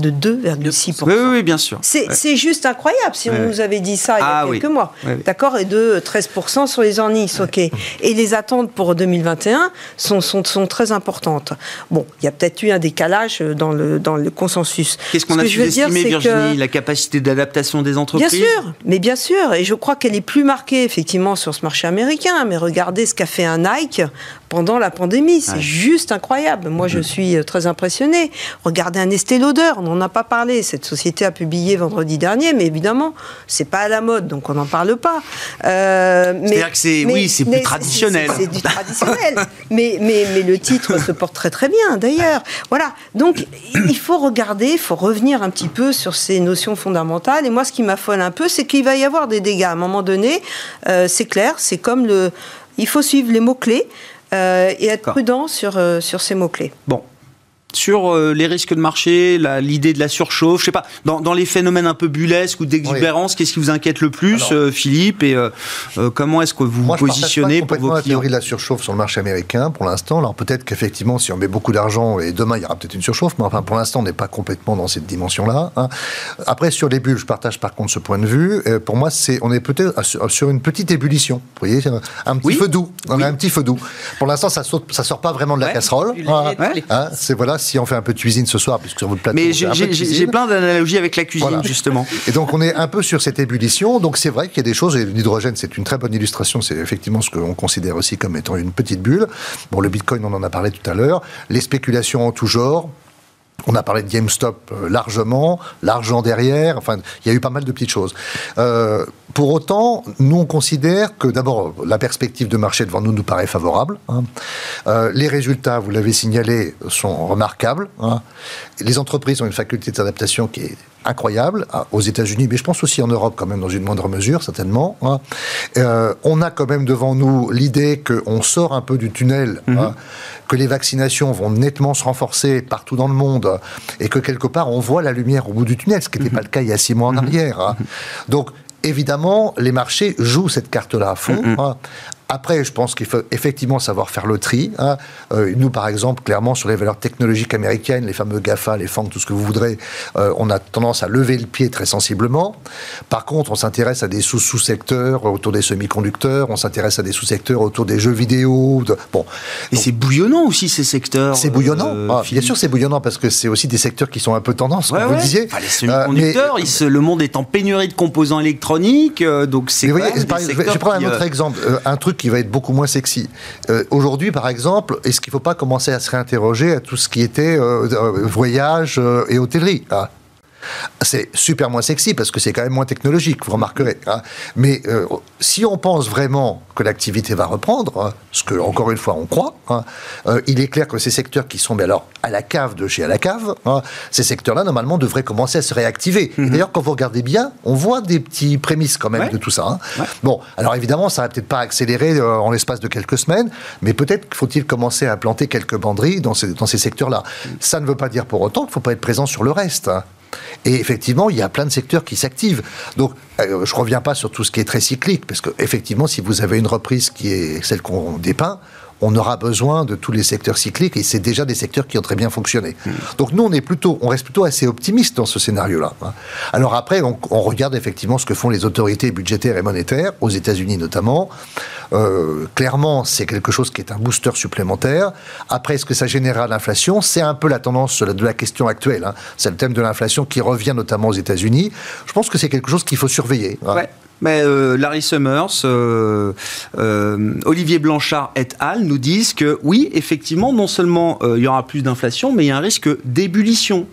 De 2,6%. Oui, oui, oui, bien sûr. C'est Ouais. juste incroyable si Ouais. on nous avait dit ça il y a Ah oui. quelques mois. D'accord Et de 13% sur les earnings, ok. Et les attentes pour 2021 sont, sont, sont très importantes. Bon, il y a peut-être eu un décalage dans le, dans le consensus. Qu'est-ce qu'on a que je veux dire, sous-estimé, Virginie que- La capacité d'adaptation des entreprises Bien sûr, mais bien sûr, et je crois qu'elle est plus marquée effectivement sur ce marché américain. Mais regardez ce qu'a fait un Nike pendant la pandémie, c'est Ouais. juste incroyable. Moi, je suis euh, très impressionnée. Regardez un Estée Lauder, on n'en a pas parlé. Cette société a publié vendredi dernier, mais évidemment, c'est pas à la mode, donc on n'en parle pas. Euh, C'est-à-dire que c'est- oui, c'est plus traditionnel. C'est du traditionnel, mais, mais, mais le titre se porte très très bien d'ailleurs. Voilà, donc il faut regarder, il faut revenir un petit peu sur ces notions fondamentales. Et moi, ce qui m'affole un peu, c'est qu'il va y avoir des dégâts. À un moment donné, euh, c'est clair, c'est comme le... Il faut suivre les mots-clés et être prudent sur, euh, sur ces mots-clés. Bon. Sur euh, les risques de marché, la- l'idée de la surchauffe, je sais pas, dans, dans les phénomènes un peu bullesques ou d'exubérance, qu'est-ce qui vous inquiète le plus, Alors- euh, Philippe Et euh, euh, comment est-ce que vous Moi, vous je positionnez pas pour complètement vos la clients théorie de la surchauffe sur le marché américain pour l'instant. Alors peut-être qu'effectivement, si on met beaucoup d'argent et demain il y aura peut-être une surchauffe, mais enfin pour l'instant on n'est pas complètement dans cette dimension-là. hein. Après sur les bulles, je partage par contre ce point de vue. Euh, pour moi, c'est on est peut-être sur une petite ébullition. Vous voyez, un petit Oui. feu doux. On Oui. a un petit feu doux. Pour l'instant, ça saute, ça sort pas vraiment de la Ouais. casserole. Hein, hein, c'est voilà, si on fait un peu de cuisine ce soir, puisque sur votre plateau, Mais j'ai- plein d'analogies avec la cuisine, Voilà. justement. Et donc on est un peu sur cette ébullition. Donc c'est vrai qu'il y a des choses, et l'hydrogène c'est une très bonne illustration, c'est effectivement ce qu'on considère aussi comme étant une petite bulle. Bon, le Bitcoin on en a parlé tout à l'heure, les spéculations en tout genre. On a parlé de GameStop euh, largement, l'argent derrière, enfin, il y a eu pas mal de petites choses. Euh, pour autant, nous, on considère que d'abord, la perspective de marché devant nous nous paraît favorable. hein. Euh, les résultats, vous l'avez signalé, sont remarquables. hein. Les entreprises ont une faculté d'adaptation qui est incroyable hein, aux États-Unis, mais je pense aussi en Europe quand même dans une moindre mesure, certainement. hein. Euh, on a quand même devant nous l'idée qu'on sort un peu du tunnel, hein, que les vaccinations vont nettement se renforcer partout dans le monde et que quelque part on voit la lumière au bout du tunnel, ce qui n'était pas le cas il y a six mois en arrière. hein. Donc évidemment, les marchés jouent cette carte-là à fond. hein. Après, je pense qu'il faut effectivement savoir faire le tri. hein. Euh, nous, par exemple, clairement, sur les valeurs technologiques américaines, les fameux GAFA, les FANG, tout ce que vous voudrez, euh, on a tendance à lever le pied très sensiblement. Par contre, on s'intéresse à des sous- sous-secteurs autour des semi-conducteurs, on s'intéresse à des sous-secteurs autour des jeux vidéo. de- Bon, Et c'est bouillonnant aussi, ces secteurs. c'est bouillonnant. euh, Ah, bien sûr, c'est bouillonnant parce que c'est aussi des secteurs qui sont un peu tendance, Ouais, comme ouais. vous disiez. Enfin, les semi-conducteurs, mais- ils se- le monde est en pénurie de composants électroniques, donc c'est je vais- prends un autre exemple, un truc qui va être beaucoup moins sexy. Euh, Aujourd'hui, par exemple, est-ce qu'il ne faut pas commencer à se réinterroger à tout ce qui était euh, euh, voyage et hôtellerie ah. C'est super moins sexy parce que c'est quand même moins technologique, vous remarquerez. hein. Mais euh, si on pense vraiment que l'activité va reprendre, hein, ce que encore une fois on croit, hein, euh, il est clair que ces secteurs qui sont, mais alors à la cave de chez à la cave, ces secteurs-là normalement devraient commencer à se réactiver. Et D'ailleurs, quand vous regardez bien, on voit des petits prémices quand même Ouais. de tout ça. Bon, alors évidemment, ça va peut-être pas accélérer euh, en l'espace de quelques semaines, mais peut-être faut-il commencer à planter quelques banderies dans ces, dans ces secteurs-là. Ça ne veut pas dire pour autant qu'il ne faut pas être présent sur le reste. Et effectivement, il y a plein de secteurs qui s'activent. Donc, euh, je reviens pas sur tout ce qui est très cyclique, parce que effectivement, si vous avez une reprise qui est celle qu'on dépeint, on aura besoin de tous les secteurs cycliques et c'est déjà des secteurs qui ont très bien fonctionné. Donc nous, on est plutôt, on reste plutôt assez optimiste dans ce scénario-là. hein. Alors après, on, regarde effectivement ce que font les autorités budgétaires et monétaires, aux États-Unis notamment. Euh, clairement, c'est quelque chose qui est un booster supplémentaire. Après, est-ce que ça générera l'inflation? C'est un peu la tendance de la question actuelle. hein. C'est le thème de l'inflation qui revient notamment aux États-Unis. Je pense que c'est quelque chose qu'il faut surveiller. hein. Mais euh, Larry Summers, euh, euh, Olivier Blanchard et al. nous disent que oui, effectivement, non seulement euh, il y aura plus d'inflation, mais il y a un risque d'ébullition.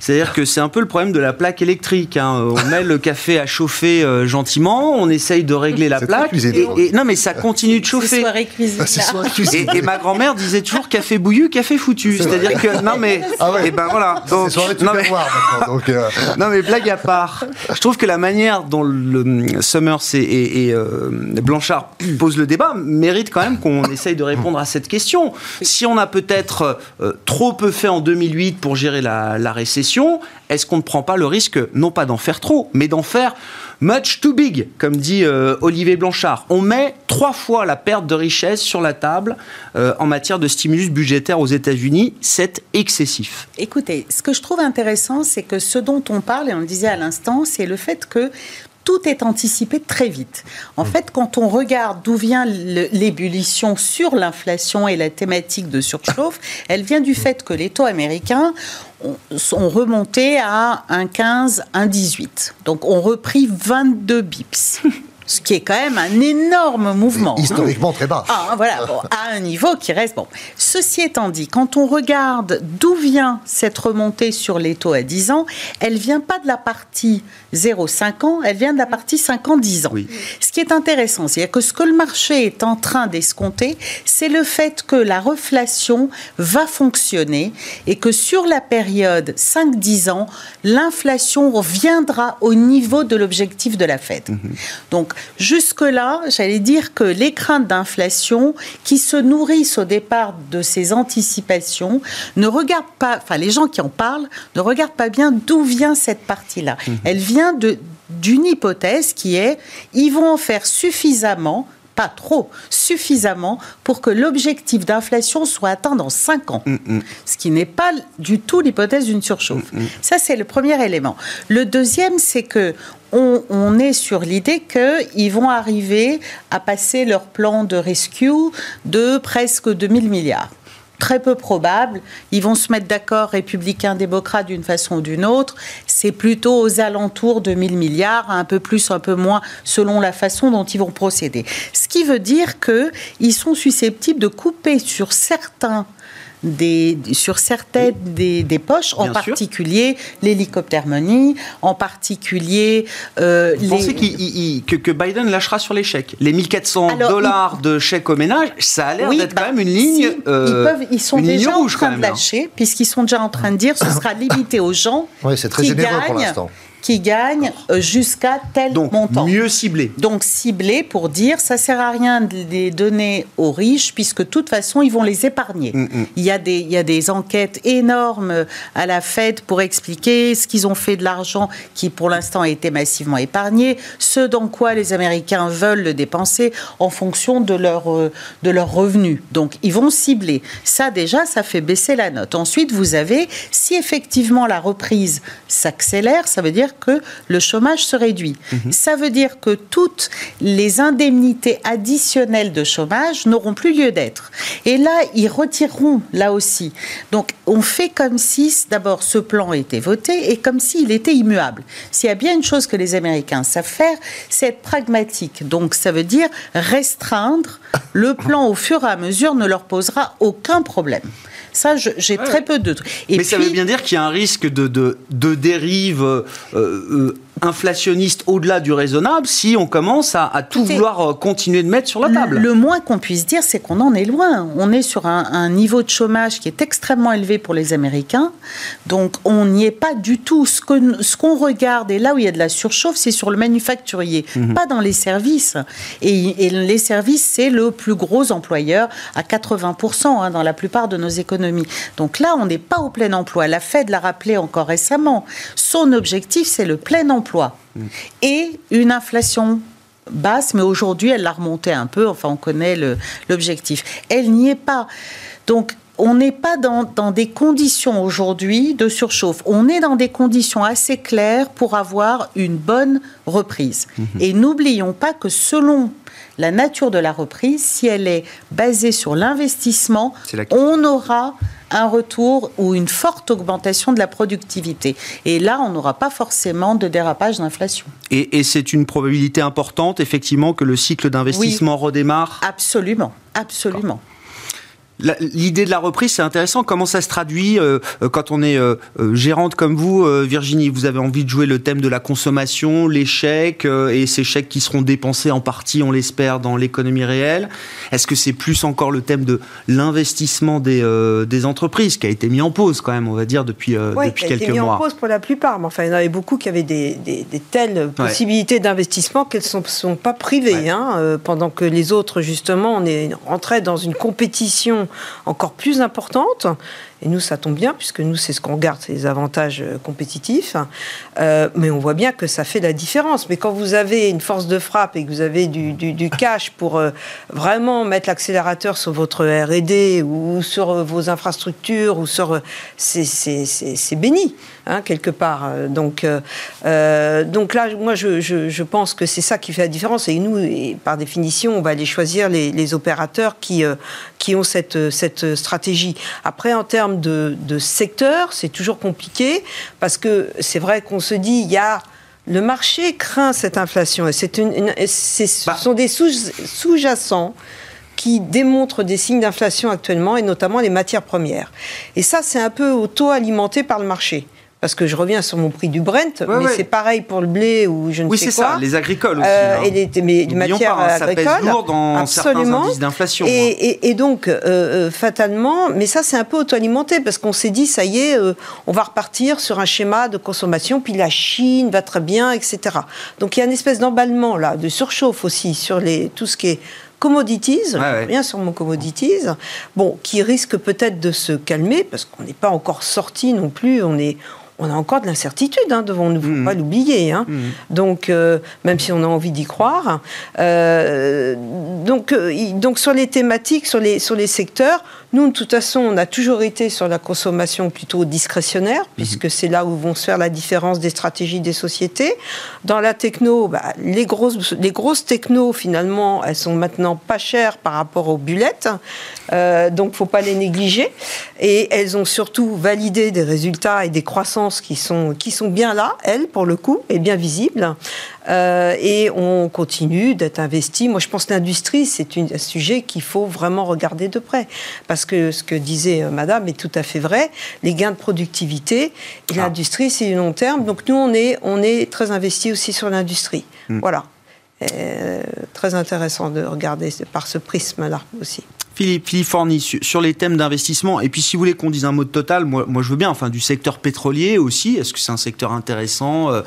C'est-à-dire que c'est un peu le problème de la plaque électrique. Hein. On met le café à chauffer euh, gentiment, on essaye de régler la plaque. Et, non, mais ça continue de chauffer. Et, et, ma grand-mère disait toujours café bouillu, café foutu. C'est-à-dire que non mais ah et ben voilà. Donc, non, mais... donc euh... non mais blague à part, je trouve que la manière dont le Summers et, et euh, Blanchard posent le débat mérite quand même qu'on essaye de répondre à cette question. Si on a peut-être euh, trop peu fait en 2008 pour gérer la, la récession, est-ce qu'on ne prend pas le risque, non pas d'en faire trop, mais d'en faire much too big, comme dit euh, Olivier Blanchard On met trois fois la perte de richesse sur la table euh, en matière de stimulus budgétaire aux États-Unis. C'est excessif. Écoutez, ce que je trouve intéressant, c'est que ce dont on parle, et on le disait à l'instant, c'est le fait que tout est anticipé très vite. En mm. fait, quand on regarde d'où vient l'ébullition sur l'inflation et la thématique de surchauffe, elle vient du fait que les taux américains ont remonté à 1,15, 1,18. Donc, on repris 22 bips. ce qui est quand même un énorme mouvement. Hein. Historiquement très bas. Ah, voilà, à un niveau qui reste bon. Ceci étant dit, quand on regarde d'où vient cette remontée sur les taux à 10 ans, elle vient pas de la partie 0,5 ans, elle vient de la partie 5 ans, 10 ans. Ce qui est intéressant, c'est que ce que le marché est en train d'escompter, c'est le fait que la reflation va fonctionner et que sur la période 5-10 ans, l'inflation reviendra au niveau de l'objectif de la Fed. Mhm. Donc, Jusque-là, j'allais dire que les craintes d'inflation qui se nourrissent au départ de ces anticipations ne regardent pas, enfin les gens qui en parlent ne regardent pas bien d'où vient cette partie-là. Mhm. Elle vient d'une hypothèse qui est ils vont en faire suffisamment pas trop, suffisamment pour que l'objectif d'inflation soit atteint dans 5 ans. Mm, mm. Ce qui n'est pas du tout l'hypothèse d'une surchauffe. Mm, Ça, c'est le premier élément. Le deuxième, c'est que on, est sur l'idée qu'ils vont arriver à passer leur plan de rescue de presque 2000 milliards très peu probable. Ils vont se mettre d'accord, républicains, démocrates, d'une façon ou d'une autre. C'est plutôt aux alentours de 1000 milliards, un peu plus, un peu moins, selon la façon dont ils vont procéder. Ce qui veut dire qu'ils sont susceptibles de couper sur certains des, sur certaines des, des, poches, en particulier l'hélicoptère money, en particulier euh, Vous pensez que, que, Biden lâchera sur les chèques? Les 1400 dollars de chèques au ménage, ça a l'air d'être quand bah, même une ligne. Euh, ils, peuvent, ils sont déjà en train de lâcher, puisqu'ils sont déjà en train de dire ce sera limité aux gens oui, c'est très qui généreux gagnent. Pour l'instant qui gagnent euh, jusqu'à tel Donc, montant. Mieux ciblé. Donc ciblé pour dire ça sert à rien de les donner aux riches puisque de toute façon ils vont les épargner. Mm, mm. Il, y a des, il y a des enquêtes énormes à la Fed pour expliquer ce qu'ils ont fait de l'argent qui pour l'instant a été massivement épargné, ce dans quoi les Américains veulent le dépenser en fonction de leur, euh, de leurs revenus. Donc ils vont cibler. Ça déjà, ça fait baisser la note. Ensuite, vous avez, si effectivement la reprise s'accélère, ça veut dire que le chômage se réduit. Mhm. Ça veut dire que toutes les indemnités additionnelles de chômage n'auront plus lieu d'être. Et là, ils retireront, là aussi. Donc, on fait comme si, d'abord, ce plan était voté et comme s'il était immuable. S'il y a bien une chose que les Américains savent faire, c'est être pragmatique. Donc, ça veut dire restreindre le plan au fur et à mesure ne leur posera aucun problème. Ça, j'ai très peu de. Mais ça veut bien dire qu'il y a un risque de, de, de dérive euh, euh, inflationniste au-delà du raisonnable si on commence à, tout vouloir euh, continuer de mettre sur la table. Le, moins qu'on puisse dire, c'est qu'on en est loin. On est sur un, niveau de chômage qui est extrêmement élevé pour les Américains. Donc, on n'y est pas du tout. Ce qu'on ce regarde, et là où il y a de la surchauffe, c'est sur le manufacturier, mhm. pas dans les services. Et, les services, c'est le plus gros employeur à 80% hein, dans la plupart de nos économies. Donc là, on n'est pas au plein emploi. La Fed l'a rappelé encore récemment. Son objectif, c'est le plein emploi et une inflation basse, mais aujourd'hui elle l'a remonté un peu, enfin on connaît l'objectif. Elle n'y est pas. Donc on n'est pas dans, des conditions aujourd'hui de surchauffe. On est dans des conditions assez claires pour avoir une bonne reprise. Mhm. Et n'oublions pas que selon la nature de la reprise, si elle est basée sur l'investissement, on aura un retour ou une forte augmentation de la productivité. Et là, on n'aura pas forcément de dérapage d'inflation. Et, c'est une probabilité importante, effectivement, que le cycle d'investissement redémarre? Absolument, absolument. L'idée de la reprise, c'est intéressant. Comment ça se traduit euh, euh, quand on est euh, gérante comme vous, Virginie? Vous avez envie de jouer le thème de la consommation, les chèques, et ces chèques qui seront dépensés en partie, on l'espère, dans l'économie réelle. Est-ce que c'est plus encore le thème de l'investissement des, des, entreprises qui a été mis en pause quand même, on va dire, depuis, quelques a été mis en pause pour la plupart, mais enfin, il y en avait beaucoup qui avaient des, des, telles possibilités d'investissement qu'elles ne sont, sont, pas privées. Hein, pendant que les autres, justement, on est rentré dans une compétition encore plus importante. Et nous, ça tombe bien, puisque nous, c'est ce qu'on regarde, c'est les avantages euh, compétitifs. Euh, mais on voit bien que ça fait la différence. Mais quand vous avez une force de frappe et que vous avez du, du, cash pour euh, vraiment mettre l'accélérateur sur votre R&D ou sur vos infrastructures, ou sur... C'est béni, hein, quelque part. Donc, donc là, moi, je, je, pense que c'est ça qui fait la différence. Et nous, par définition, on va aller choisir les, les opérateurs qui, qui ont cette, cette stratégie. Après, en termes de, secteur, c'est toujours compliqué parce que c'est vrai qu'on se dit, il y a le marché craint cette inflation et c'est une, ce bah. sont des sous-jacents qui démontrent des signes d'inflation actuellement et notamment les matières premières. Et ça, c'est un peu auto-alimenté par le marché parce que je reviens sur mon prix du Brent, mais c'est pareil pour le blé ou je ne sais quoi. Oui, c'est ça, les agricoles aussi. Euh, hein. Et les, mais, matières pas, hein, ça agricoles. Pèse lourd dans absolument. certains d'inflation. Et, donc, euh, euh, fatalement, mais ça c'est un peu auto-alimenté, parce qu'on s'est dit, ça y est, on va repartir sur un schéma de consommation, puis la Chine va très bien, etc. Donc il y a une espèce d'emballement là, de surchauffe aussi sur les, tout ce qui est commodities, bien sur mon commodities, bon, qui risque peut-être de se calmer parce qu'on n'est pas encore sorti non plus, on est, on a encore de l'incertitude hein, devant nous, il ne faut mmh. pas l'oublier. Hein. Mmh. Donc, euh, même si on a envie d'y croire. Euh, donc, euh, donc, sur les thématiques, sur les, sur les secteurs, nous, de toute façon, on a toujours été sur la consommation plutôt discrétionnaire, mhm. puisque c'est là où vont se faire la différence des stratégies des sociétés. Dans la techno, bah, les, grosses, les grosses techno, finalement, elles sont maintenant pas chères par rapport aux bullettes, euh, donc faut pas les négliger. Et elles ont surtout validé des résultats et des croissances qui sont, qui sont bien là, elles, pour le coup, et bien visibles. Euh, et on continue d'être investi. Moi, je pense que l'industrie, c'est un sujet qu'il faut vraiment regarder de près. Parce que ce que disait euh, Madame est tout à fait vrai. Les gains de productivité et ah. l'industrie, c'est du long terme. Donc nous, on est, on est très investi aussi sur l'industrie. Hmm. Voilà. Euh, très intéressant de regarder par ce prisme-là aussi. Philippe, Philippe Forny, sur, les thèmes d'investissement, et puis si vous voulez qu'on dise un mot de total, moi, moi je veux bien, enfin du secteur pétrolier aussi, est-ce que c'est un secteur intéressant euh,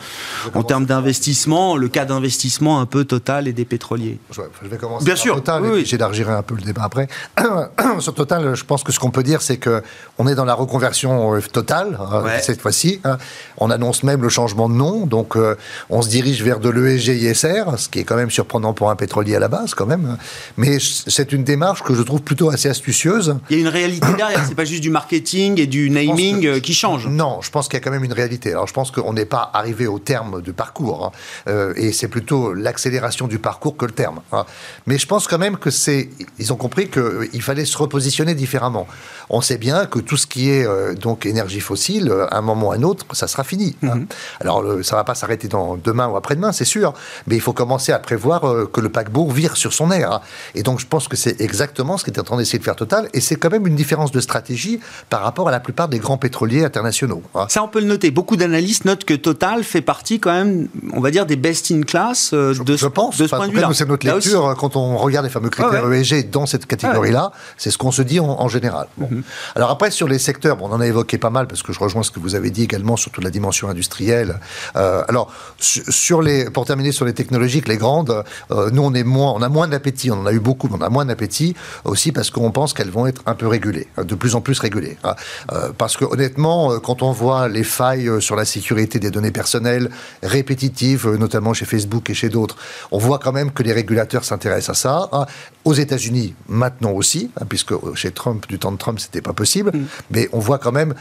en termes d'investissement, le cas d'investissement un peu total et des pétroliers? Je, vais commencer bien par sûr, Total, oui, j'élargirai un peu le débat après. sur Total, je pense que ce qu'on peut dire, c'est que on est dans la reconversion euh, totale hein, cette fois-ci. Hein. On annonce même le changement de nom, donc euh, on se dirige vers de l'ESG-ISR, ce qui est quand même surprenant pour un pétrolier à la base quand même. Mais c'est une démarche que je trouve plutôt assez astucieuse. Il y a une réalité derrière, c'est pas juste du marketing et du naming euh, qui change. Non, je pense qu'il y a quand même une réalité. Alors je pense qu'on n'est pas arrivé au terme du parcours, hein. euh, et c'est plutôt l'accélération du parcours que le terme. Hein. Mais je pense quand même que c'est, ils ont compris qu'il fallait se repositionner différemment. On sait bien que tout ce qui est euh, donc énergie fossile, à un moment ou à un autre, ça sera fini. Hein. Mhm. Alors ça va pas s'arrêter dans demain ou après-demain, c'est sûr, mais il faut commencer à prévoir que le paquebot vire sur son air. Et donc je pense que c'est exactement ce en train d'essayer de faire Total, et c'est quand même une différence de stratégie par rapport à la plupart des grands pétroliers internationaux. Hein. Ça, on peut le noter. Beaucoup d'analystes notent que Total fait partie quand même, on va dire, des best in class euh, de, je pense, de ce point de vue-là. C'est notre lecture quand on regarde les fameux critères ESG dans cette catégorie-là. C'est ce qu'on se dit en, général. Mhm. Alors après, sur les secteurs, bon, on en a évoqué pas mal parce que je rejoins ce que vous avez dit également sur toute la dimension industrielle. Euh, alors, sur les, pour terminer sur les technologiques, les grandes, euh, nous on est moins, on a moins d'appétit. On en a eu beaucoup, mais on a moins d'appétit aussi parce qu'on pense qu'elles vont être un peu régulées, de plus en plus régulées. Hein. Euh, parce que honnêtement, euh, quand on voit les failles euh, sur la sécurité des données personnelles répétitives, notamment chez Facebook et chez d'autres, on voit quand même que les régulateurs s'intéressent à ça. Hein. Aux États-Unis, maintenant aussi, hein, puisque chez Trump, du temps de Trump, c'était pas possible, mm. mais on voit quand même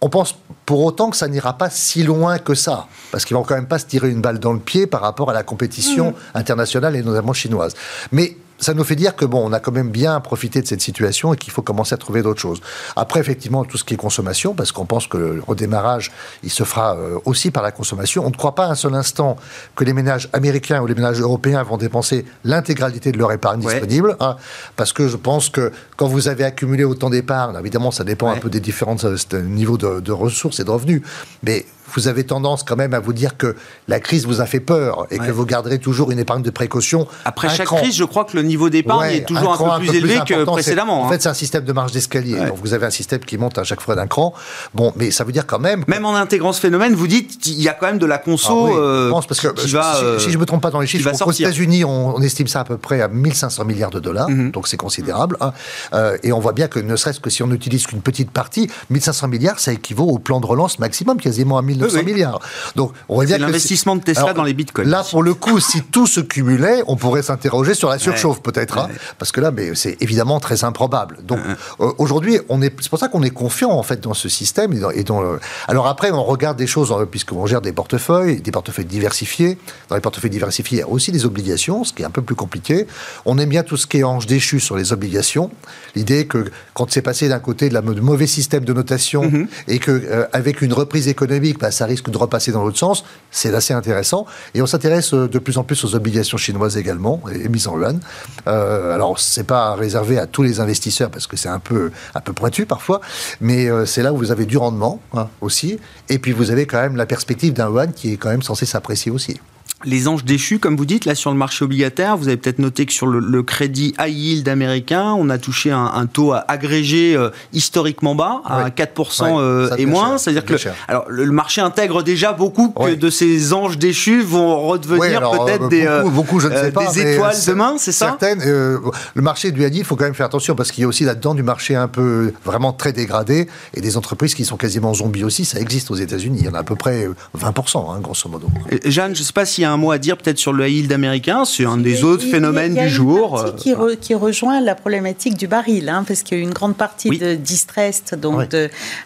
on pense pour autant que ça n'ira pas si loin que ça, parce qu'ils vont quand même pas se tirer une balle dans le pied par rapport à la compétition mm. internationale et notamment chinoise. Mais ça nous fait dire que bon, on a quand même bien profité de cette situation et qu'il faut commencer à trouver d'autres choses. Après, effectivement, tout ce qui est consommation, parce qu'on pense que le redémarrage, il se fera euh, aussi par la consommation. On ne croit pas un seul instant que les ménages américains ou les ménages européens vont dépenser l'intégralité de leur épargne disponible, hein, parce que je pense que quand vous avez accumulé autant d'épargne, évidemment, ça dépend un peu des différents euh, niveaux de, de ressources et de revenus, mais vous avez tendance quand même à vous dire que la crise vous a fait peur et que vous garderez toujours une épargne de précaution. Après chaque crise, je crois que le niveau d'épargne est toujours un, peu plus élevé que précédemment. En hein. fait, c'est un système de marge d'escalier. Donc vous avez un système qui monte à chaque fois d'un cran. Bon, mais ça veut dire quand même. Même en intégrant ce phénomène, vous dites qu'il y a quand même de la conso. Ah euh, je pense parce que si, je ne me trompe pas dans les chiffres, aux États-Unis, on, estime ça à peu près à 1500 milliards de dollars. Mhm. Donc c'est considérable. Hein. Euh, et on voit bien que ne serait-ce que si on n'utilise qu'une petite partie, 1500 milliards, ça équivaut au plan de relance maximum, quasiment à 1900 milliards. Donc, on va dire l'investissement de Tesla dans les bitcoins. Là, pour le coup, si tout se cumulait, on pourrait s'interroger sur la surchauffe, peut-être, hein, parce que là, mais c'est évidemment très improbable. Donc, euh, aujourd'hui, on est, c'est pour ça qu'on est confiant en fait dans ce système et dans, Alors après, on regarde des choses euh, puisqu'on gère des portefeuilles, des portefeuilles diversifiés. Dans les portefeuilles diversifiés, il y a aussi des obligations, ce qui est un peu plus compliqué. On aime bien tout ce qui est ange déchu sur les obligations. L'idée que quand c'est passé d'un côté de la mauvais système de notation mm-hmm. et que euh, avec une reprise économique, ça risque de repasser dans l'autre sens. C'est assez intéressant. Et on s'intéresse euh, de plus en plus aux obligations chinoises également, émises en yuan. Euh, alors, c'est pas réservé à tous les investisseurs parce que c'est un peu, un peu pointu parfois, mais euh, c'est là où vous avez du rendement hein, aussi. Et puis, vous avez quand même la perspective d'un yuan qui est quand même censé s'apprécier aussi les anges déchus, comme vous dites, là sur le marché obligataire, vous avez peut-être noté que sur le, crédit high yield américain, on a touché un, taux agrégé euh, historiquement bas, à 4% euh, et moins. C'est-à-dire que alors, le, marché intègre déjà beaucoup que de ces anges déchus vont redevenir peut-être des, beaucoup, je ne sais pas, des étoiles demain, c'est ça? Certaines. Euh, le marché du high il faut quand même faire attention parce qu'il y a aussi là-dedans du marché un peu vraiment très dégradé et des entreprises qui sont quasiment zombies aussi. Ça existe aux États-Unis. Il y en a à peu près 20%, hein, grosso modo. Jeanne, je ne sais pas s'il y a un mot à dire peut-être sur le high yield américain C'est un des autres phénomènes du jour. Euh, qui, qui, rejoint la problématique du baril, hein, parce qu'il y a une grande partie de distressed, donc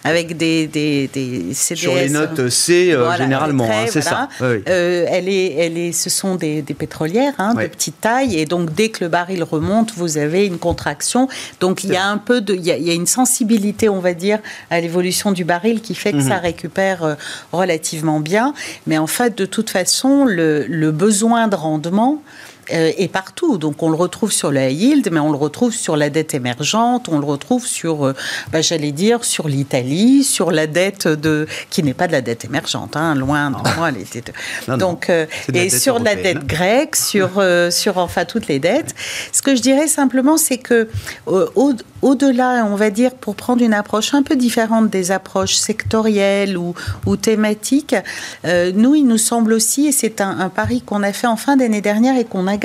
avec des, des, des, CDS. Sur les notes C, euh, généralement, hein, c'est ça. Euh, elle est, elle est, ce sont des, pétrolières hein, de petite taille, et donc dès que le baril remonte, vous avez une contraction. Donc il y a un peu de, il y a, il y a une sensibilité, on va dire, à l'évolution du baril qui fait que ça mhm. récupère relativement bien. Mais en fait, de toute façon, le besoin de rendement est partout. Donc on le retrouve sur la yield, mais on le retrouve sur la dette émergente, on le retrouve sur, euh, bah, j'allais dire, sur l'Italie, sur la dette de qui n'est pas de la dette émergente, hein, loin de moi. Elle était Donc euh, et sur la dette grecque, sur sur enfin toutes les dettes. Ce que je dirais simplement, c'est que au, au-delà, on va dire, pour prendre une approche un peu différente des approches sectorielles ou, ou thématiques, euh, nous, il nous semble aussi, et c'est un, pari qu'on a fait en fin d'année dernière et qu'on a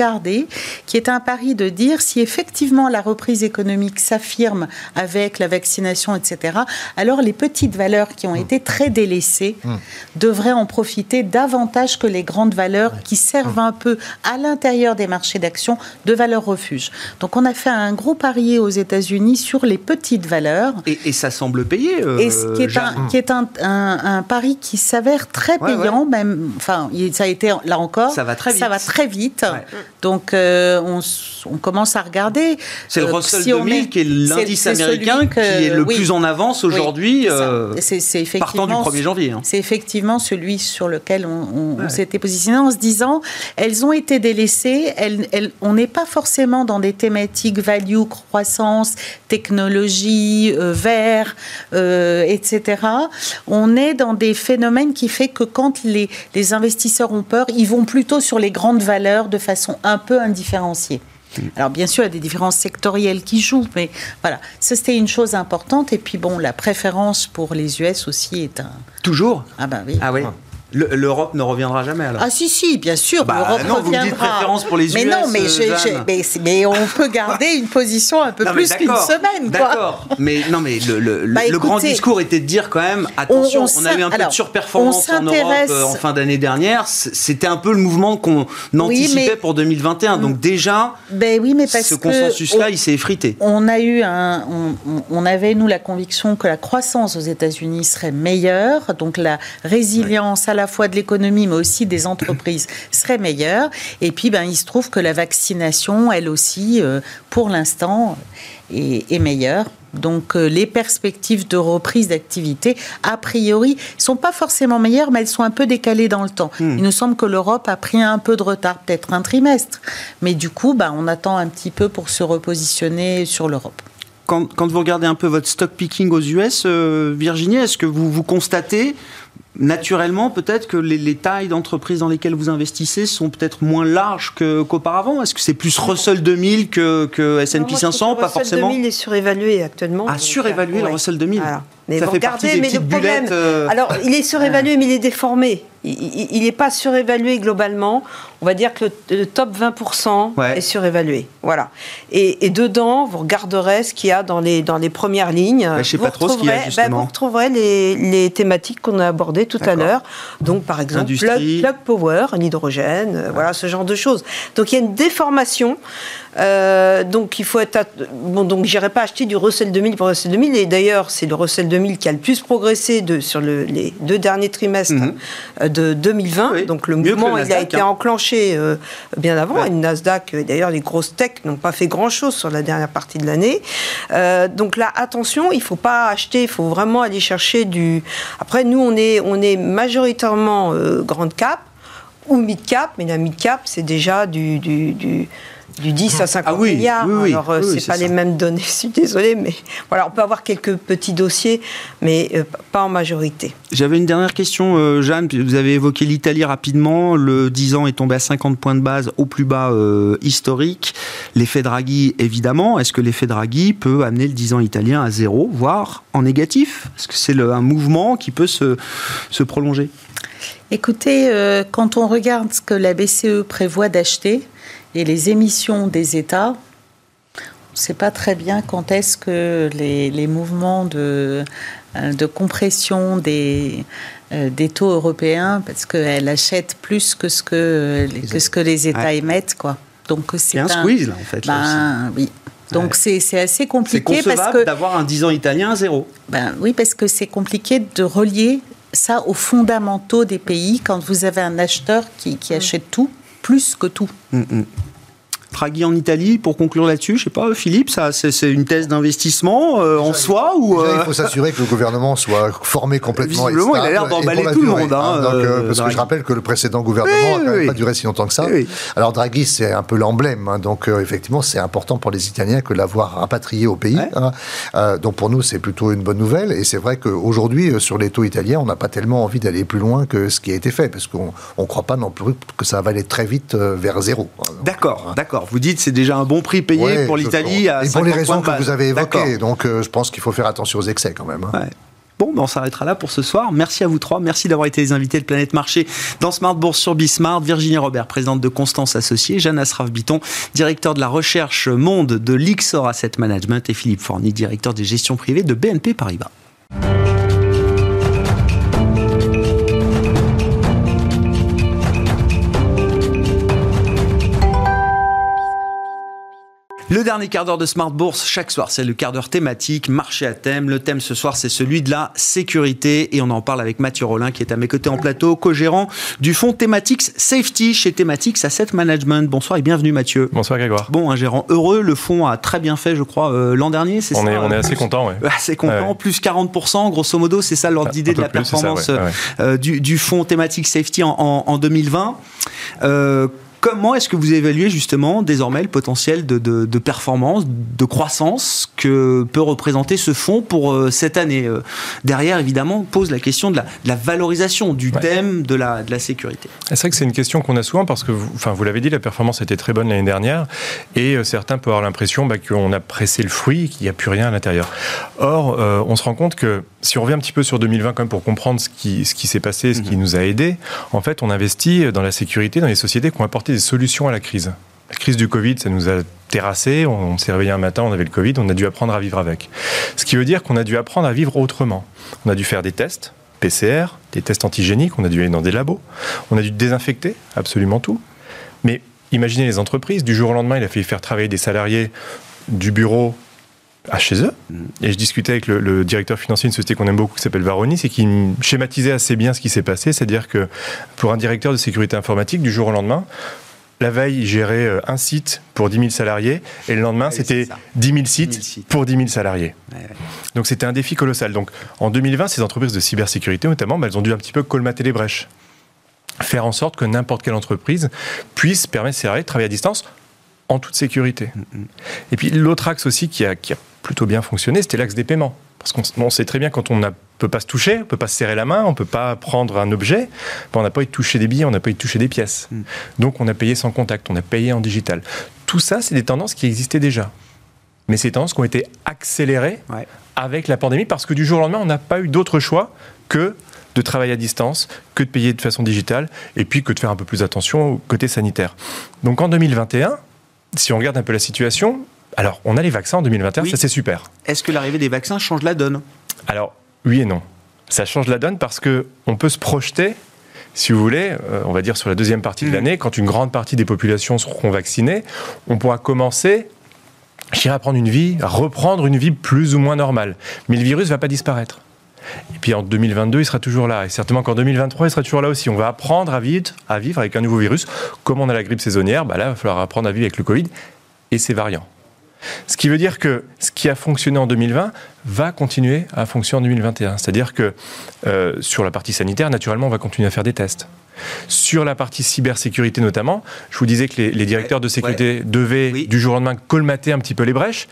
qui est un pari de dire si effectivement la reprise économique s'affirme avec la vaccination, etc., alors les petites valeurs qui ont mmh. été très délaissées mmh. devraient en profiter davantage que les grandes valeurs qui servent mmh. un peu à l'intérieur des marchés d'action de valeurs refuge. Donc on a fait un gros pari aux États-Unis sur les petites valeurs. Et, ça semble payer. Euh, et ce qui est, un, qui est un, un, pari qui s'avère très payant, même. Enfin, ça a été là encore. Ça va très vite. Ça va très vite. Donc, euh, on, on, commence à regarder. C'est le euh, Russell 2000 qui est l'indice américain qui est le plus en avance aujourd'hui, partant du 1er janvier. Hein. C'est effectivement celui sur lequel on, on s'était positionné en se disant elles ont été délaissées, elles, elles, on n'est pas forcément dans des thématiques value, croissance, technologie, euh, vert, euh, etc. On est dans des phénomènes qui fait que quand les, investisseurs ont peur, ils vont plutôt sur les grandes valeurs de façon un peu indifférenciée. Alors bien sûr, il y a des différences sectorielles qui jouent, mais voilà, ça c'était une chose importante. Et puis bon, la préférence pour les US aussi est un... Toujours? Ah ben oui. Ah oui? L'Europe ne reviendra jamais alors. Ah si, si, bien sûr, bah, l'Europe reviendra. Vous me dites préférence pour les mais Non, mais, mais, mais, on peut garder une position un peu plus qu'une semaine. D'accord, mais, non, mais le, le, bah, grand discours était de dire quand même, attention, on, a eu un peu de surperformance en Europe euh, en fin d'année dernière, c'était un peu le mouvement qu'on anticipait pour 2021, donc déjà, ben oui, mais parce ce consensus-là, il s'est effrité. On a eu un, on, avait, nous, la conviction que la croissance aux États-Unis serait meilleure, donc la résilience à la la fois de l'économie, mais aussi des entreprises, serait meilleur. Et puis, ben, il se trouve que la vaccination, elle aussi, euh, pour l'instant, est, est meilleure. Donc euh, les perspectives de reprise d'activité, a priori, sont pas forcément meilleures, mais elles sont un peu décalées dans le temps. Hmm. Il nous semble que l'Europe a pris un peu de retard, peut-être un trimestre. Mais du coup, bah, on attend un petit peu pour se repositionner sur l'Europe. Quand, quand vous regardez un peu votre stock picking aux US, euh, Virginie, est-ce que vous, vous constatez naturellement peut-être que les, les tailles d'entreprises dans lesquelles vous investissez sont peut-être moins larges qu'auparavant Est-ce que c'est plus Russell 2000 que, que S&P Non, moi, je trouve 500 que Pas Russell forcément 2000 est surévalué actuellement. À donc, surévaluer le ouais. Russell 2000 Voilà. Mais Ça fait regardez, partie des mais le problème, euh, alors il est surévalué, mais il est déformé. Il n'est pas surévalué globalement. On va dire que le, le top 20% Ouais. est surévalué. Voilà. Et, et dedans, vous regarderez ce qu'il y a dans les, dans les premières lignes. Ouais, je sais Vous pas trop ce qu'il y a, ben, justement. vous retrouverez les, les thématiques qu'on a abordées tout à l'heure. Donc, par exemple, plug, plug power, l'hydrogène, euh, voilà, ce genre de choses. Donc, il y a une déformation. Euh, donc, il faut être. Bon, donc, j'irai pas acheter du Russell 2000 pour Russell 2000. Et d'ailleurs, c'est le Russell 2000 qui a le plus progressé de, sur le- les deux derniers trimestres Mhm. euh, de 2020. Oui, Donc, le mieux que le mouvement, il a été hein. enclenché euh, bien avant. Ouais. Et le Nasdaq, euh, d'ailleurs, les grosses tech n'ont pas fait grand-chose sur la dernière partie de l'année. Euh, donc là, attention, il faut pas acheter, il faut vraiment aller chercher du. Après, nous, on est, on est majoritairement grande cap ou mid cap, mais la mid cap, c'est déjà du, du, du, du 10 à 50 Ah oui, milliards. oui, oui. Alors, euh, c'est c'est pas ça. les mêmes données, je suis désolée, mais voilà, on peut avoir quelques petits dossiers, mais euh, pas en majorité. J'avais une dernière question, euh, Jeanne. Vous avez évoqué l'Italie rapidement. Le 10 ans est tombé à 50 points de base au plus bas euh, historique. L'effet Draghi, évidemment. Est-ce que l'effet Draghi peut amener le 10 ans italien à zéro, voire en négatif? Est-ce que c'est un mouvement qui peut se, se prolonger? Écoutez, euh, quand on regarde ce que la BCE prévoit d'acheter et les émissions des États, on ne sait pas très bien quand est-ce que les, les mouvements de, euh, de compression des, euh, des taux européens, parce qu'elle achète plus que ce que, les- que, ce que les États Ouais. émettent. Quoi. Donc c'est un squeeze, là, en fait. là. Ben, oui. Donc Ouais. c'est assez compliqué parce que d'avoir un 10 ans italien à zéro. ben, oui, parce que c'est compliqué de relier ça aux fondamentaux des pays quand vous avez un acheteur qui, qui achète tout, plus que tout. Mm, mm. Draghi en Italie, pour conclure là-dessus, je sais pas, Philippe, ça, c'est une thèse d'investissement euh, en soi ou Déjà, euh, il faut s'assurer que le gouvernement soit formé complètement. et Visiblement, il a l'air d'emballer tout le monde, hein, donc, euh, parce que je rappelle que le précédent gouvernement n'a oui, pas duré si longtemps que ça. Alors Draghi, c'est un peu l'emblème. hein, donc euh, effectivement, c'est important pour les Italiens que l'avoir rapatrié au pays. Ouais. hein. Donc pour nous, c'est plutôt une bonne nouvelle. Et c'est vrai qu'aujourd'hui, sur les taux italiens, on n'a pas tellement envie d'aller plus loin que ce qui a été fait, parce qu'on ne croit pas non plus que ça va aller très vite vers zéro. D'accord, d'accord. Vous dites c'est déjà un bon prix payé Ouais, pour l'Italie à Et pour les 50 raisons que vous avez évoquées. Donc euh, je pense qu'il faut faire attention aux excès quand même. hein. Ouais. Bon, ben on s'arrêtera là pour ce soir. Merci à vous trois. Merci d'avoir été les invités de Planète Marché dans Smart Bourse sur Bismart. Virginie Robert, présidente de Constance Associée. Jeanne Asraf-Biton, directeur de la recherche monde de l'Ixor Asset Management. Et Philippe Forny, directeur des gestions privées de BNP Paribas. Le dernier quart d'heure de Smart Bourse, chaque soir, c'est le quart d'heure thématique, marché à thème. Le thème ce soir, c'est celui de la sécurité. Et on en parle avec Mathieu Rollin, qui est à mes côtés en plateau, co-gérant du fonds Thematics Safety chez Thematics Asset Management. Bonsoir et bienvenue Mathieu. Bonsoir Grégoire. Bon, un gérant heureux, le fonds a très bien fait, je crois, euh, l'an dernier, c'est On ça est, on est euh, assez content, ouais. Assez content, Ouais. plus 40%, grosso modo, c'est ça l'ordre d'idée de la plus, c'est ça, performance ouais, ouais. euh, du, du fonds thématique safety en, en- en 2020. Euh, comment est-ce que vous évaluez justement désormais le potentiel de, de- de performance, de croissance que peut représenter ce fonds pour euh, cette année? Euh, Derrière, évidemment, pose la question de la, de la valorisation du Ouais. thème de la, de la sécurité. C'est vrai que c'est une question qu'on a souvent parce que, vous, enfin, vous l'avez dit, la performance était très bonne l'année dernière et euh, certains peuvent avoir l'impression bah, qu'on a pressé le fruit qu'il n'y a plus rien à l'intérieur. Or, on se rend compte que si on revient un petit peu sur 2020 quand même pour comprendre ce qui, ce qui s'est passé, ce qui nous a aidé, en fait, on investit dans la sécurité, dans les sociétés qui ont apporté des solutions à la crise. La crise du Covid, ça nous a terrassé. On, s'est réveillé un matin, on avait le Covid, on a dû apprendre à vivre avec. Ce qui veut dire qu'on a dû apprendre à vivre autrement. On a dû faire des tests, PCR, des tests antigéniques, on a dû aller dans des labos, on a dû désinfecter absolument tout. Mais imaginez les entreprises, du jour au lendemain, il a fallu faire travailler des salariés du bureau à chez eux. Et je discutais avec le, directeur financier d'une société qu'on aime beaucoup qui s'appelle Varonis et qui schématisait assez bien ce qui s'est passé. C'est-à-dire que pour un directeur de sécurité informatique, du jour au lendemain, la veille, il gérait euh, un site pour 10 000 salariés et le lendemain, c'était 10 000 sites pour 10 000 salariés. Donc c'était un défi colossal. Donc en 2020, ces entreprises de cybersécurité notamment, bah, elles ont dû un petit peu colmater les brèches. Faire en sorte que n'importe quelle entreprise puisse permettre ses salariés de travailler à distance en toute sécurité. Mm, mm. Et puis l'autre axe aussi qui a, qui a plutôt bien fonctionné, c'était l'axe des paiements. Parce qu'on sait très bien quand on ne peut pas se toucher, on peut pas se serrer la main, on peut pas prendre un objet, ben, on n'a pas eu de toucher des billets, on n'a pas eu de toucher des pièces. Mm. Donc on a payé sans contact, on a payé en digital. Tout ça, c'est des tendances qui existaient déjà. Mais c'est des tendances qui ont été accélérées avec la pandémie parce que du jour au lendemain, on n'a pas eu d'autre choix que de travailler à distance, que de payer de façon digitale, et puis que de faire un peu plus attention au côté sanitaire. Donc en 2021, si on regarde un peu la situation, alors on a les vaccins en 2021, ça c'est super. Est-ce que l'arrivée des vaccins change la donne? Alors oui et non. Ça change la donne parce que on peut se projeter si vous voulez, euh, on va dire sur la deuxième partie de mmh. l'année, quand une grande partie des populations seront vaccinées, on pourra commencer à prendre une vie, à reprendre une vie plus ou moins normale. Mais le virus ne va pas disparaître. Et puis en 2022, il sera toujours là. Et certainement qu'en 2023, il sera toujours là aussi. On va apprendre à vivre, à vivre avec un nouveau virus. Comme on a la grippe saisonnière, bah là, il va falloir apprendre à vivre avec le Covid et ses variants. Ce qui veut dire que ce qui a fonctionné en 2020 va continuer à fonctionner en 2021. C'est-à-dire que euh, sur la partie sanitaire, naturellement, on va continuer à faire des tests. Sur la partie cybersécurité notamment, je vous disais que les, directeurs de sécurité devaient du jour au lendemain colmater un petit peu les brèches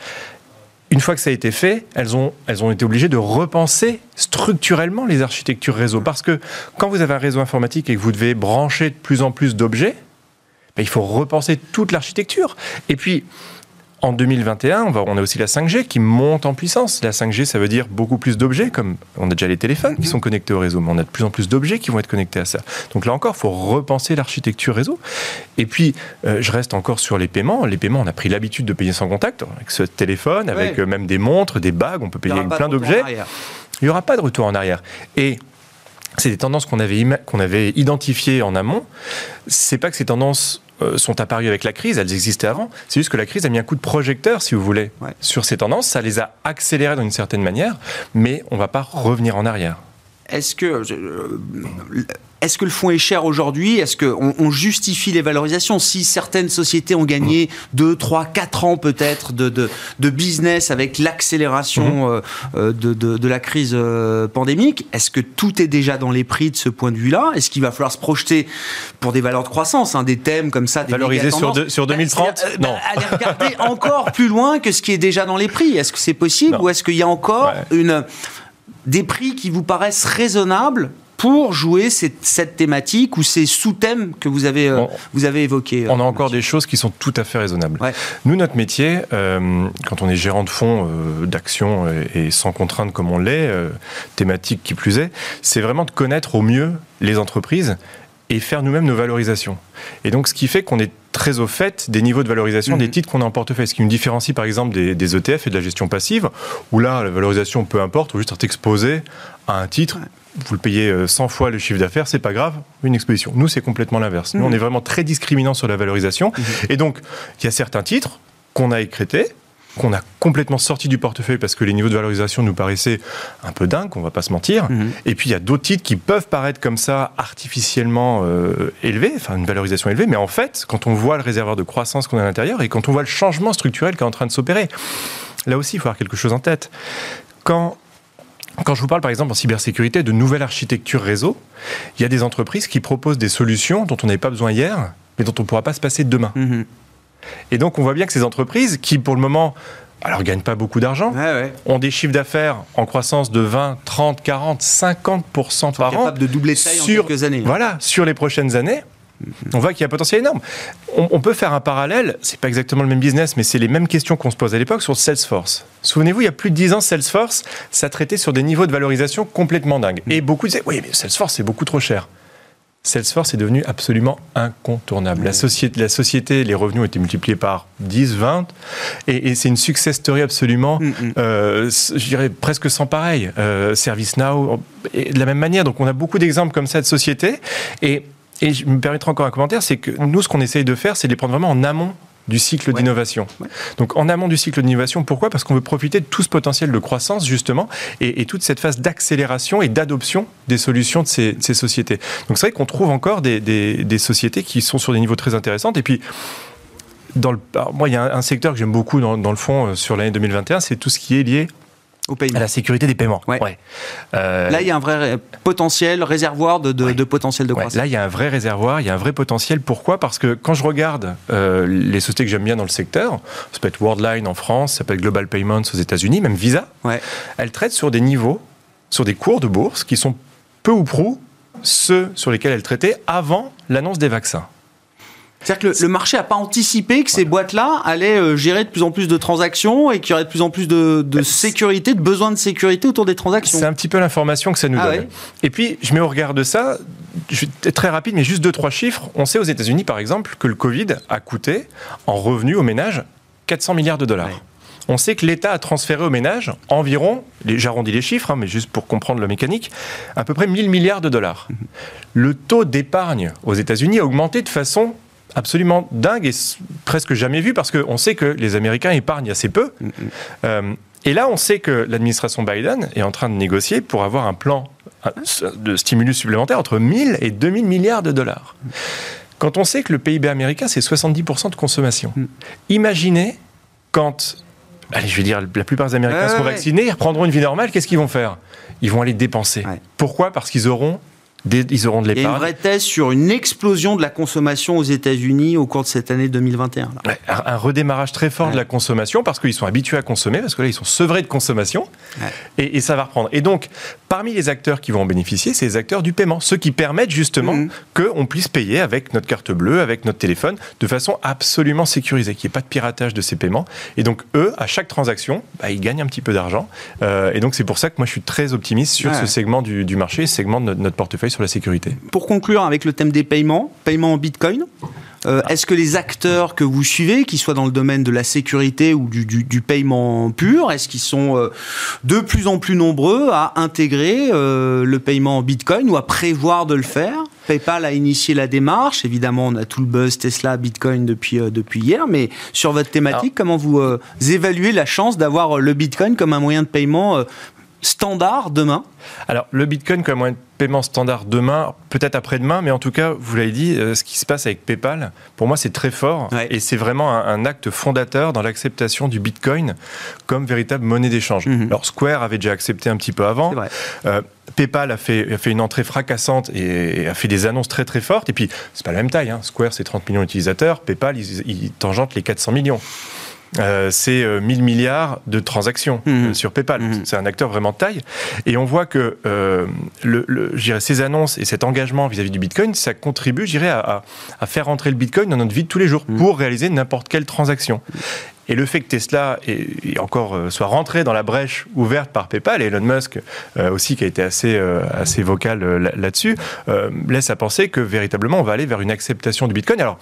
une fois que ça a été fait, elles ont, elles ont été obligées de repenser structurellement les architectures réseau. Parce que quand vous avez un réseau informatique et que vous devez brancher de plus en plus d'objets, ben, il faut repenser toute l'architecture. Et puis, en 2021, on, on, a aussi la 5G qui monte en puissance. La 5G, ça veut dire beaucoup plus d'objets, comme on a déjà les téléphones qui mhm. sont connectés au réseau, mais on a de plus en plus d'objets qui vont être connectés à ça. Donc là encore, il faut repenser l'architecture réseau. Et puis, euh, je reste encore sur les paiements. Les paiements, on a pris l'habitude de payer sans contact, avec ce téléphone, avec euh, même des montres, des bagues, on peut payer avec plein d'objets. Il n'y aura pas de retour en arrière. Et c'est des tendances qu'on avait, qu'on avait identifiées en amont. C'est pas que ces tendances sont apparues avec la crise, elles existaient avant. C'est juste que la crise a mis un coup de projecteur, si vous voulez, sur ces tendances. Ça les a accélérées d'une certaine manière, mais on ne va pas revenir en arrière. Est-ce que euh, est-ce que le fonds est cher aujourd'hui? Est-ce qu'on on justifie les valorisations? Si certaines sociétés ont gagné 2, 3, 4 ans peut-être de, de, business avec l'accélération mhm. euh, de, de, la crise euh, pandémique, est-ce que tout est déjà dans les prix de ce point de vue-là? Est-ce qu'il va falloir se projeter pour des valeurs de croissance, hein, des thèmes comme ça des Valoriser sur, sur 2030 bah, Non. aller regarder encore plus loin que ce qui est déjà dans les prix. Est-ce que c'est possible ou est-ce qu'il y a encore une des prix qui vous paraissent raisonnables pour jouer cette, cette thématique ou ces sous-thèmes que vous avez, euh, vous avez évoqués On a euh, encore des choses qui sont tout à fait raisonnables. Nous, notre métier, euh, quand on est gérant de fonds d'action et, sans contrainte comme on l'est, thématique qui plus est, c'est vraiment de connaître au mieux les entreprises et faire nous-mêmes nos valorisations. Et donc, ce qui fait qu'on est très au fait des niveaux de valorisation des mhm. titres qu'on a en portefeuille. Ce qui nous différencie, par exemple, des, ETF et de la gestion passive, où là, la valorisation, peu importe, ou juste être exposé à un titre. Vous le payez 100 fois le chiffre d'affaires, c'est pas grave, une exposition. Nous, c'est complètement l'inverse. Nous, on mhm. est vraiment très discriminant sur la valorisation. Mhm. Et donc, il y a certains titres qu'on a écrétés, qu'on a complètement sorti du portefeuille parce que les niveaux de valorisation nous paraissaient un peu dingues, on va pas se mentir. Mhm. Et puis il y a d'autres titres qui peuvent paraître comme ça artificiellement euh, élevés, enfin une valorisation élevée, mais en fait, quand on voit le réservoir de croissance qu'on a à l'intérieur et quand on voit le changement structurel qui est en train de s'opérer, là aussi il faut avoir quelque chose en tête. Quand quand je vous parle par exemple en cybersécurité de nouvelles architectures réseau, il y a des entreprises qui proposent des solutions dont on n'avait pas besoin hier, mais dont on ne pourra pas se passer demain. Mhm. Et donc, on voit bien que ces entreprises, qui pour le moment, alors gagnent pas beaucoup d'argent, ont des chiffres d'affaires en croissance de 20, 30, 40, 50% par an. de doubler sur, en quelques années. Voilà, sur les prochaines années. On voit qu'il y a un potentiel énorme. On, peut faire un parallèle, c'est pas exactement le même business, mais c'est les mêmes questions qu'on se pose à l'époque sur Salesforce. Souvenez-vous, il y a plus de 10 ans, Salesforce, ça traitait sur des niveaux de valorisation complètement dingues. Et beaucoup disaient, oui, mais Salesforce, c'est beaucoup trop cher. Salesforce est devenu absolument incontournable. La, société, la société, les revenus ont été multipliés par 10, 20, et, c'est une success story absolument, mm, mm. Euh, je dirais presque sans pareil. Euh, ServiceNow, de la même manière. Donc on a beaucoup d'exemples comme ça de sociétés, et, et je me permettrai encore un commentaire, c'est que nous, ce qu'on essaye de faire, c'est de les prendre vraiment en amont du cycle d'innovation. Donc en amont du cycle d'innovation, pourquoi? Parce qu'on veut profiter de tout ce potentiel de croissance justement et, toute cette phase d'accélération et d'adoption des solutions de ces, sociétés. Donc c'est vrai qu'on trouve encore des, des, sociétés qui sont sur des niveaux très intéressants et puis dans le, moi, il y a un, secteur que j'aime beaucoup dans, dans, le fond euh, sur l'année 2021, c'est tout ce qui est lié à la sécurité des paiements. Ouais. Euh, là, il y a un vrai potentiel, réservoir de, de, potentiel de croissance. Là, il y a un vrai réservoir, il y a un vrai potentiel. Pourquoi? Parce que quand je regarde euh, les sociétés que j'aime bien dans le secteur, ça peut être Worldline en France, ça peut être Global Payments aux États-Unis, même Visa, elles traitent sur des niveaux, sur des cours de bourse qui sont peu ou prou ceux sur lesquels elles traitaient avant l'annonce des vaccins. C'est-à-dire que le, marché n'a pas anticipé que ces boîtes-là allaient euh, gérer de plus en plus de transactions et qu'il y aurait de plus en plus de, bah, sécurité, de besoin de sécurité autour des transactions. C'est un petit peu l'information que ça nous ah donne. Et puis, je mets au regard de ça, je vais très rapide, mais juste deux, trois chiffres. On sait aux États-Unis, par exemple, que le Covid a coûté en revenus aux ménages 400 milliards de dollars. On sait que l'État a transféré aux ménages environ, j'arrondis les chiffres, hein, mais juste pour comprendre la mécanique, à peu près 1000 milliards de dollars. Mhm. Le taux d'épargne aux États-Unis a augmenté de façon absolument dingue et presque jamais vu parce qu'on sait que les Américains épargnent assez peu. Mm, mm. Euh, et là, on sait que l'administration Biden est en train de négocier pour avoir un plan de stimulus supplémentaire entre 1000 et 2000 milliards de dollars. Quand on sait que le PIB américain, c'est 70% de consommation, mm. imaginez quand, allez, je vais dire, la plupart des Américains seront vaccinés, ils reprendront une vie normale, qu'est-ce qu'ils vont faire? Ils vont aller dépenser. Pourquoi? Parce qu'ils auront ils auront de l'épargne. Il y a une vraie thèse sur une explosion de la consommation aux États-Unis au cours de cette année 2021. un, redémarrage très fort de la consommation parce qu'ils sont habitués à consommer, parce que là, ils sont sevrés de consommation et, ça va reprendre. Et donc, parmi les acteurs qui vont en bénéficier, c'est les acteurs du paiement, ceux qui permettent justement mmh. qu'on puisse payer avec notre carte bleue, avec notre téléphone, de façon absolument sécurisée, qu'il n'y ait pas de piratage de ces paiements. Et donc, eux, à chaque transaction, bah, ils gagnent un petit peu d'argent. Euh, et donc, c'est pour ça que moi, je suis très optimiste sur ce segment du, du marché, ce segment de notre portefeuille sur la sécurité. Pour conclure avec le thème des paiements, paiement en Bitcoin, euh, est-ce que les acteurs que vous suivez, qu'ils soient dans le domaine de la sécurité ou du, paiement pur, est-ce qu'ils sont euh, de plus en plus nombreux à intégrer euh, le paiement en Bitcoin ou à prévoir de le faire? PayPal a initié la démarche. Évidemment, on a tout le buzz Tesla, Bitcoin depuis, depuis hier. Mais sur votre thématique, comment vous évaluez la chance d'avoir le Bitcoin comme un moyen de paiement standard demain Alors, le Bitcoin comme moyen de paiement standard demain, peut-être après-demain, mais en tout cas, vous l'avez dit, euh, ce qui se passe avec PayPal, pour moi, c'est très fort et c'est vraiment un, acte fondateur dans l'acceptation du Bitcoin comme véritable monnaie d'échange. Mhm. Alors, Square avait déjà accepté un petit peu avant. Euh, PayPal a fait, a fait une entrée fracassante et, a fait des annonces très très fortes. Et puis, c'est pas la même taille. Hein. Square, c'est 30 millions d'utilisateurs. PayPal, il, il tangente les 400 millions. Euh, c'est 1000 euh, milliards de transactions mmh. euh, sur PayPal. Mmh. C'est un acteur vraiment de taille. Et on voit que le, ces annonces et cet engagement vis-à-vis du Bitcoin, ça contribue, je à, à, faire entrer le Bitcoin dans notre vie de tous les jours mmh. pour réaliser n'importe quelle transaction. Et le fait que Tesla est, encore soit rentré dans la brèche ouverte par PayPal et Elon Musk aussi qui a été assez assez vocal là-dessus laisse à penser que véritablement on va aller vers une acceptation du Bitcoin. Alors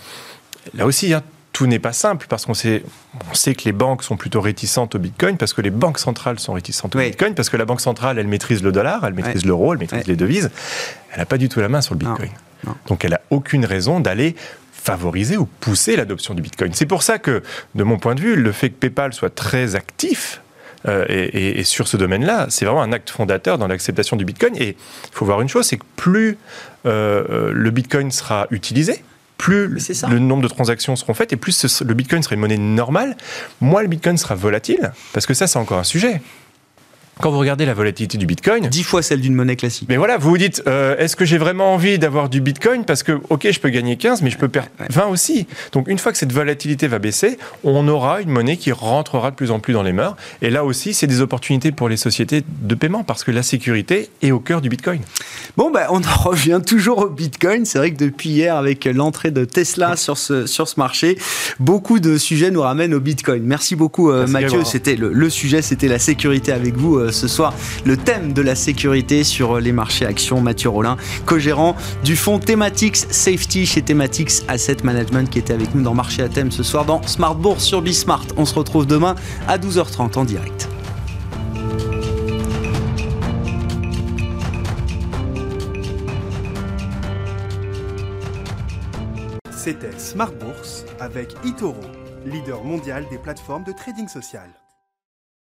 là aussi, hein, tout n'est pas simple parce qu'on sait, on sait que les banques sont plutôt réticentes au Bitcoin, parce que les banques centrales sont réticentes au Bitcoin, parce que la banque centrale, elle maîtrise le dollar, elle maîtrise l'euro, elle maîtrise les devises. Elle n'a pas du tout la main sur le Bitcoin. Donc elle n'a aucune raison d'aller favoriser ou pousser l'adoption du Bitcoin. C'est pour ça que, de mon point de vue, le fait que PayPal soit très actif euh, et, sur ce domaine-là, c'est vraiment un acte fondateur dans l'acceptation du Bitcoin. Et il faut voir une chose, c'est que plus euh, euh, le Bitcoin sera utilisé, plus le nombre de transactions seront faites et plus le Bitcoin sera une monnaie normale, moins le Bitcoin sera volatile, parce que ça c'est encore un sujet quand vous regardez la volatilité du Bitcoin, 10 fois celle d'une monnaie classique. Mais voilà, vous vous dites, euh, est-ce que j'ai vraiment envie d'avoir du Bitcoin Parce que, ok, je peux gagner 15, mais je peux perdre 20 aussi. Donc une fois que cette volatilité va baisser, on aura une monnaie qui rentrera de plus en plus dans les mœurs. Et là aussi, c'est des opportunités pour les sociétés de paiement, parce que la sécurité est au cœur du Bitcoin. Bon, ben, on en revient toujours au Bitcoin. C'est vrai que depuis hier, avec l'entrée de Tesla sur ce, sur ce marché, beaucoup de sujets nous ramènent au Bitcoin. Merci beaucoup, euh, Mathieu. C'était le, le, sujet, c'était la sécurité avec vous. Ce soir le thème de la sécurité sur les marchés actions. Mathieu Rollin, co-gérant du fonds Thematics Safety chez Thematics Asset Management qui était avec nous dans Marché à thème ce soir dans Smart Bourse sur Bismart. On se retrouve demain à 12h30 en direct. C'était Smart Bourse avec Itoro leader mondial des plateformes de trading social.